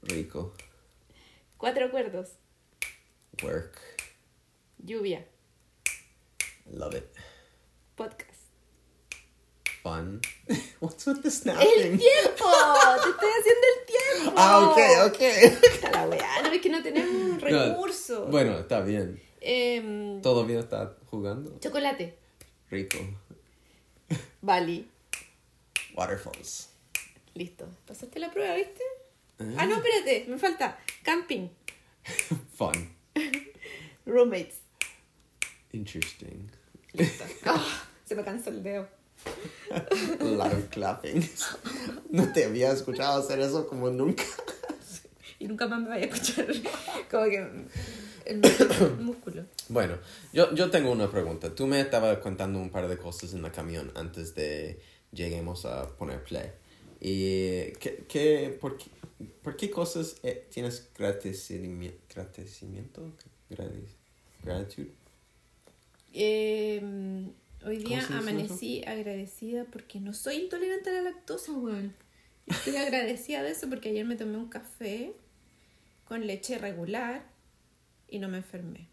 [SPEAKER 1] Rico.
[SPEAKER 2] Cuatro cuerdos.
[SPEAKER 1] Work.
[SPEAKER 2] Lluvia.
[SPEAKER 1] Love it.
[SPEAKER 2] Podcast.
[SPEAKER 1] Fun. What's with the
[SPEAKER 2] ¡El
[SPEAKER 1] snapping?
[SPEAKER 2] tiempo! ¡Te estoy haciendo el tiempo!
[SPEAKER 1] Ah, ok, ok.
[SPEAKER 2] Está la weá, no es que no tenemos recursos.
[SPEAKER 1] Bueno, está bien.
[SPEAKER 2] Em,
[SPEAKER 1] ¿Todavía está jugando?
[SPEAKER 2] chocolate.
[SPEAKER 1] Rico.
[SPEAKER 2] Bali.
[SPEAKER 1] Waterfalls.
[SPEAKER 2] Listo. ¿Pasaste la prueba, viste?
[SPEAKER 1] Eh.
[SPEAKER 2] Ah, no, espérate, me falta. Camping.
[SPEAKER 1] Fun.
[SPEAKER 2] Roommates.
[SPEAKER 1] Interesting.
[SPEAKER 2] Listo. Ah, se me cansó el dedo.
[SPEAKER 1] Loud clapping. No te había escuchado hacer eso como nunca.
[SPEAKER 2] Y nunca más me vaya a escuchar. Como que el músculo.
[SPEAKER 1] Bueno, yo, yo tengo una pregunta. Tú me estabas contando un par de cosas en el camión antes de lleguemos a poner play. ¿Y qué, qué, por, qué, por qué cosas eh, tienes agradecimiento? Grati- ¿Gratitud?
[SPEAKER 2] Eh, hoy día
[SPEAKER 1] ¿Cómo se dice
[SPEAKER 2] amanecí agradecida porque no soy intolerante a la lactosa, weón. Estoy agradecida de eso porque ayer me tomé un café con leche regular y no me enfermé.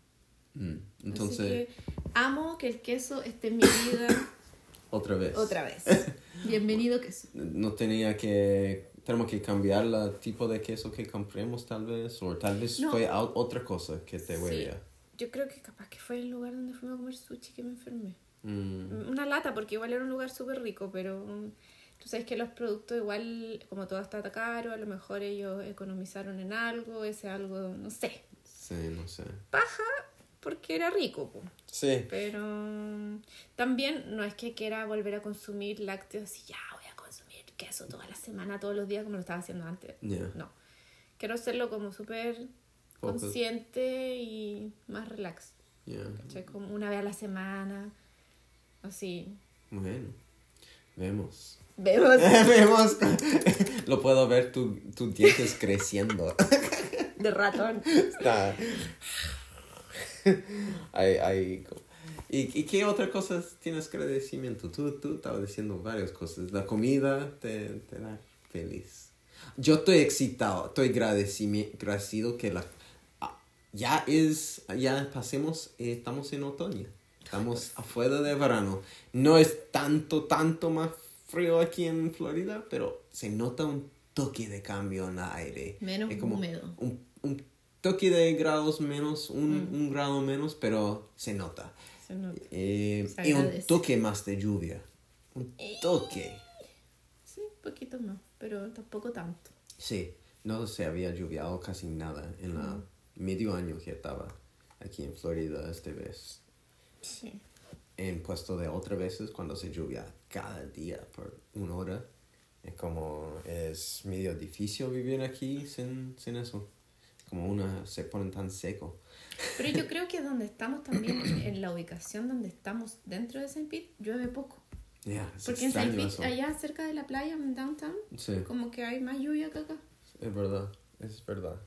[SPEAKER 1] Mm,
[SPEAKER 2] Así
[SPEAKER 1] Entonces,
[SPEAKER 2] que amo que el queso esté en mi vida
[SPEAKER 1] otra vez.
[SPEAKER 2] otra vez. Bienvenido queso.
[SPEAKER 1] No tenía que... Tenemos que cambiar el tipo de queso que compremos tal vez. O tal vez
[SPEAKER 2] No.
[SPEAKER 1] fue otra cosa que te
[SPEAKER 2] Sí.
[SPEAKER 1] huele.
[SPEAKER 2] Yo creo que capaz que fue el lugar donde fuimos a comer sushi que me enfermé.
[SPEAKER 1] Mm,
[SPEAKER 2] Una lata, porque igual era un lugar súper rico, pero mm, tú sabes que los productos igual, como todo está caro, a lo mejor ellos economizaron en algo, ese algo, no sé,
[SPEAKER 1] sí, no sé.
[SPEAKER 2] paja, porque era rico, po.
[SPEAKER 1] Sí.
[SPEAKER 2] pero mm, también no es que quiera volver a consumir lácteos y ya voy a consumir queso toda la semana, todos los días, como lo estaba haciendo antes. No, quiero hacerlo como súper consciente y más relax. ¿cachai? Como una vez a la semana, así.
[SPEAKER 1] Bueno. Vemos.
[SPEAKER 2] Vemos
[SPEAKER 1] Vemos. Lo puedo ver tu- tus dientes creciendo.
[SPEAKER 2] de ratón.
[SPEAKER 1] Está. hay, hay... ¿Y, ¿Y qué otras cosas tienes que agradecimiento? Tú, tú estabas diciendo varias cosas. La comida te, te da feliz. Yo estoy excitado, estoy agradecido que la... ah, Ya es, ya pasemos, eh, estamos en otoño. Estamos afuera de verano. No es tanto, tanto más frío aquí en Florida, pero se nota un toque de cambio en el aire.
[SPEAKER 2] Menos
[SPEAKER 1] Es como
[SPEAKER 2] húmedo.
[SPEAKER 1] Un, un toque de grados menos, un, un grado menos, pero se nota.
[SPEAKER 2] Se nota.
[SPEAKER 1] Eh,
[SPEAKER 2] Se
[SPEAKER 1] y un toque más de lluvia. Un toque.
[SPEAKER 2] Sí, poquito más, pero tampoco tanto.
[SPEAKER 1] Sí, no se había lluviado casi nada en la medio año que estaba aquí en Florida esta vez.
[SPEAKER 2] Sí.
[SPEAKER 1] En puesto de otras veces cuando se lluvia cada día por una hora. Es como es medio difícil vivir aquí sin, sin eso. Como una se pone tan seco.
[SPEAKER 2] Pero yo creo que donde estamos también, en la ubicación donde estamos dentro de St. Pete, llueve poco.
[SPEAKER 1] Es
[SPEAKER 2] Porque en
[SPEAKER 1] extraño
[SPEAKER 2] Pete,
[SPEAKER 1] eso.
[SPEAKER 2] allá cerca de la playa, en downtown,
[SPEAKER 1] Sí.
[SPEAKER 2] como que hay más lluvia que acá.
[SPEAKER 1] Es verdad, es verdad.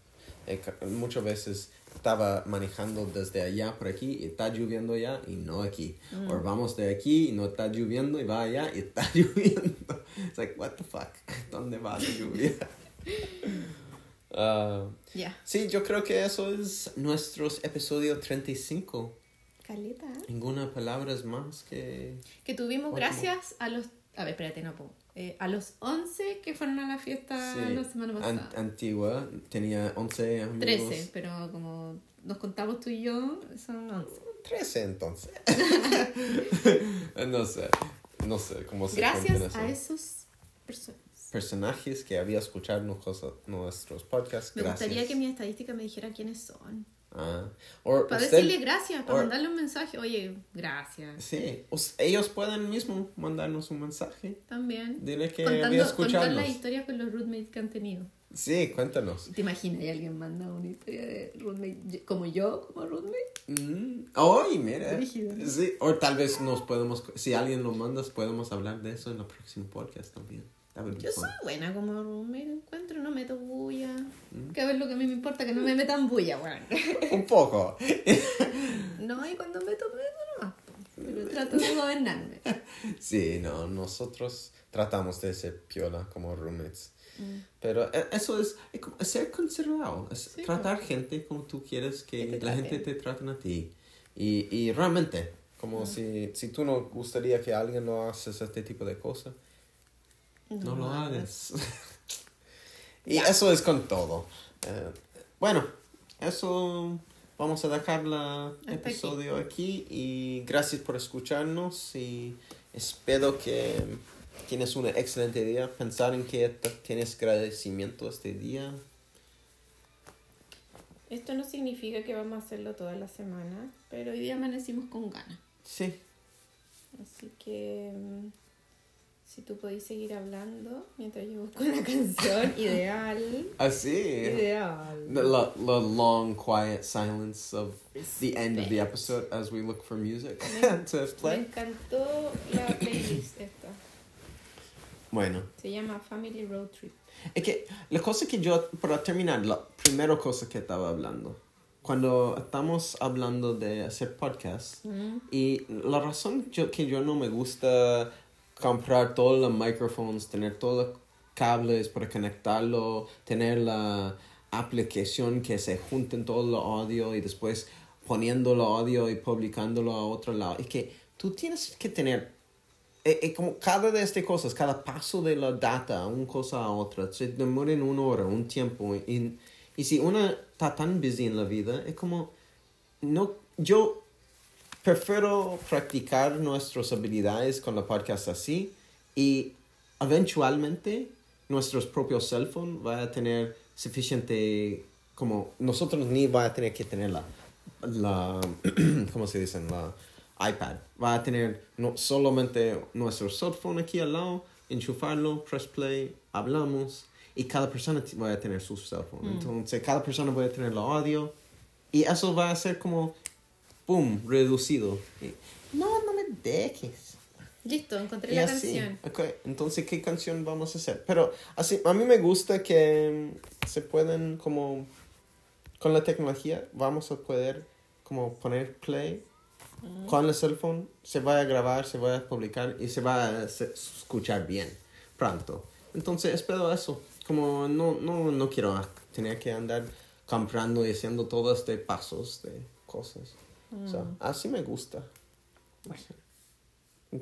[SPEAKER 1] Eh, muchas veces estaba manejando desde allá por aquí y está lloviendo allá y no aquí. O vamos de aquí y no está lloviendo y va allá y está lloviendo. Es like, what the fuck? ¿Dónde va la lluvia? Ah,
[SPEAKER 2] Ya.
[SPEAKER 1] sí, yo creo que eso es nuestro episodio 35.
[SPEAKER 2] Caleta. ¿eh?
[SPEAKER 1] Ninguna palabra es más que...
[SPEAKER 2] Que tuvimos gracias a los... A ver, espérate, no puedo. Eh, a los 11 que fueron a la fiesta
[SPEAKER 1] Sí,
[SPEAKER 2] la semana
[SPEAKER 1] an-
[SPEAKER 2] pasada.
[SPEAKER 1] antigua. Tenía 11 amigos.
[SPEAKER 2] 13, pero como nos contamos tú y yo, son 11.
[SPEAKER 1] 13 entonces. no sé, no sé cómo se
[SPEAKER 2] Gracias
[SPEAKER 1] cuenta
[SPEAKER 2] a
[SPEAKER 1] eso.
[SPEAKER 2] esos personas.
[SPEAKER 1] Personajes que había escuchado nuestros podcasts.
[SPEAKER 2] Me
[SPEAKER 1] gracias.
[SPEAKER 2] gustaría que mi estadística me dijera quiénes son.
[SPEAKER 1] Ah, or
[SPEAKER 2] Para
[SPEAKER 1] usted-
[SPEAKER 2] decirle gracias, para
[SPEAKER 1] or-
[SPEAKER 2] mandarle un mensaje. Oye, gracias.
[SPEAKER 1] Sí, ellos pueden mismo mandarnos un mensaje.
[SPEAKER 2] También.
[SPEAKER 1] Dile que
[SPEAKER 2] Contando,
[SPEAKER 1] había
[SPEAKER 2] contar las historias con los roommates que han tenido.
[SPEAKER 1] Sí, cuéntanos.
[SPEAKER 2] ¿Te imaginas? Y alguien manda una historia de roommate como yo, como roommate.
[SPEAKER 1] Mm, ¡Ay, mira!
[SPEAKER 2] Brígido, ¿no?
[SPEAKER 1] Sí, o tal vez nos podemos, si alguien lo manda, podemos hablar de eso en el próximo podcast también.
[SPEAKER 2] Yo soy buena como roommate, encuentro, no meto bulla.
[SPEAKER 1] Mm.
[SPEAKER 2] Que a ver lo que a mí me importa, que no me metan bulla, weón.
[SPEAKER 1] Un poco.
[SPEAKER 2] No, y cuando meto, meto nomás. Pero trato de gobernarme.
[SPEAKER 1] Sí, no, nosotros tratamos de ser piola como roommates.
[SPEAKER 2] Mm.
[SPEAKER 1] Pero eh, eso es, es ser considerado, es
[SPEAKER 2] Sí,
[SPEAKER 1] tratar gente como tú quieres que,
[SPEAKER 2] Que
[SPEAKER 1] la gente te traten a ti. Y, y realmente,
[SPEAKER 2] Mm.
[SPEAKER 1] como si, si tú no gustaría que alguien lo haces este tipo de cosas, no, lo hagas. y eso es con todo. Eh, bueno, eso vamos a dejar el episodio aquí. y gracias por escucharnos y espero que tienes un excelente día. Pensar en que tienes agradecimiento este día.
[SPEAKER 2] Esto no significa que vamos a hacerlo toda la semana, pero hoy día amanecimos con ganas.
[SPEAKER 1] Sí,
[SPEAKER 2] Así que mm, si tú podéis seguir hablando mientras yo busco la canción, ideal.
[SPEAKER 1] así.
[SPEAKER 2] Ideal.
[SPEAKER 1] The, lo- the long, quiet silence of the end of the episode as we look for music to
[SPEAKER 2] Me
[SPEAKER 1] play.
[SPEAKER 2] encantó la playlist esta.
[SPEAKER 1] Bueno.
[SPEAKER 2] Se llama Family Road Trip.
[SPEAKER 1] Es que la cosa que yo, para terminar, la primera cosa que estaba hablando, cuando estamos hablando de hacer podcast, y la razón yo- que yo no me gusta comprar todos los micrófonos, tener todos los cables para conectarlo, tener la aplicación que se junten todo el audio y después poniéndolo audio y publicándolo a otro lado. Es que tú tienes que tener, eh, eh, como cada de estas cosas, cada paso de la data, una cosa a otra, se demora en una hora, un tiempo. Y, y si una está tan busy en la vida, es como, no, yo prefiero practicar nuestras habilidades con la podcast así y eventualmente nuestros propios cell phone va a tener suficiente como nosotros ni va a tener que tener la la cómo se dice la iPad. Va a tener no solamente nuestro cell phone aquí al lado enchufarlo press play hablamos y cada persona va a tener su cell phone. Entonces cada persona va a tener la audio y eso va a ser como boom reducido no no me dejes
[SPEAKER 2] Listo, encontré
[SPEAKER 1] y
[SPEAKER 2] la
[SPEAKER 1] así.
[SPEAKER 2] canción.
[SPEAKER 1] Ok, entonces, ¿qué canción vamos a hacer? Pero así, a mí me gusta que mm, se pueden como, con la tecnología, vamos a poder como poner play con el cell phone, se va a grabar, se va a publicar y se va a escuchar bien pronto. Entonces, espero eso. Como no, no, no quiero tener que andar comprando y haciendo todos estos pasos de cosas. O sea, así me gusta.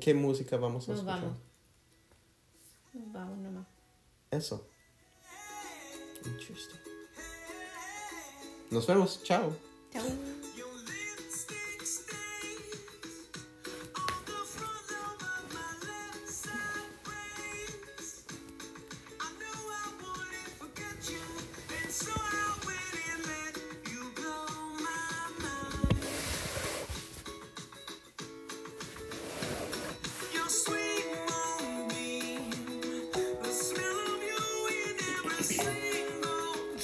[SPEAKER 1] ¿Qué música vamos a
[SPEAKER 2] Nos
[SPEAKER 1] escuchar?
[SPEAKER 2] vamos. Nos vamos nomás.
[SPEAKER 1] Eso. Interesting. Nos vemos. Chao.
[SPEAKER 2] Chao.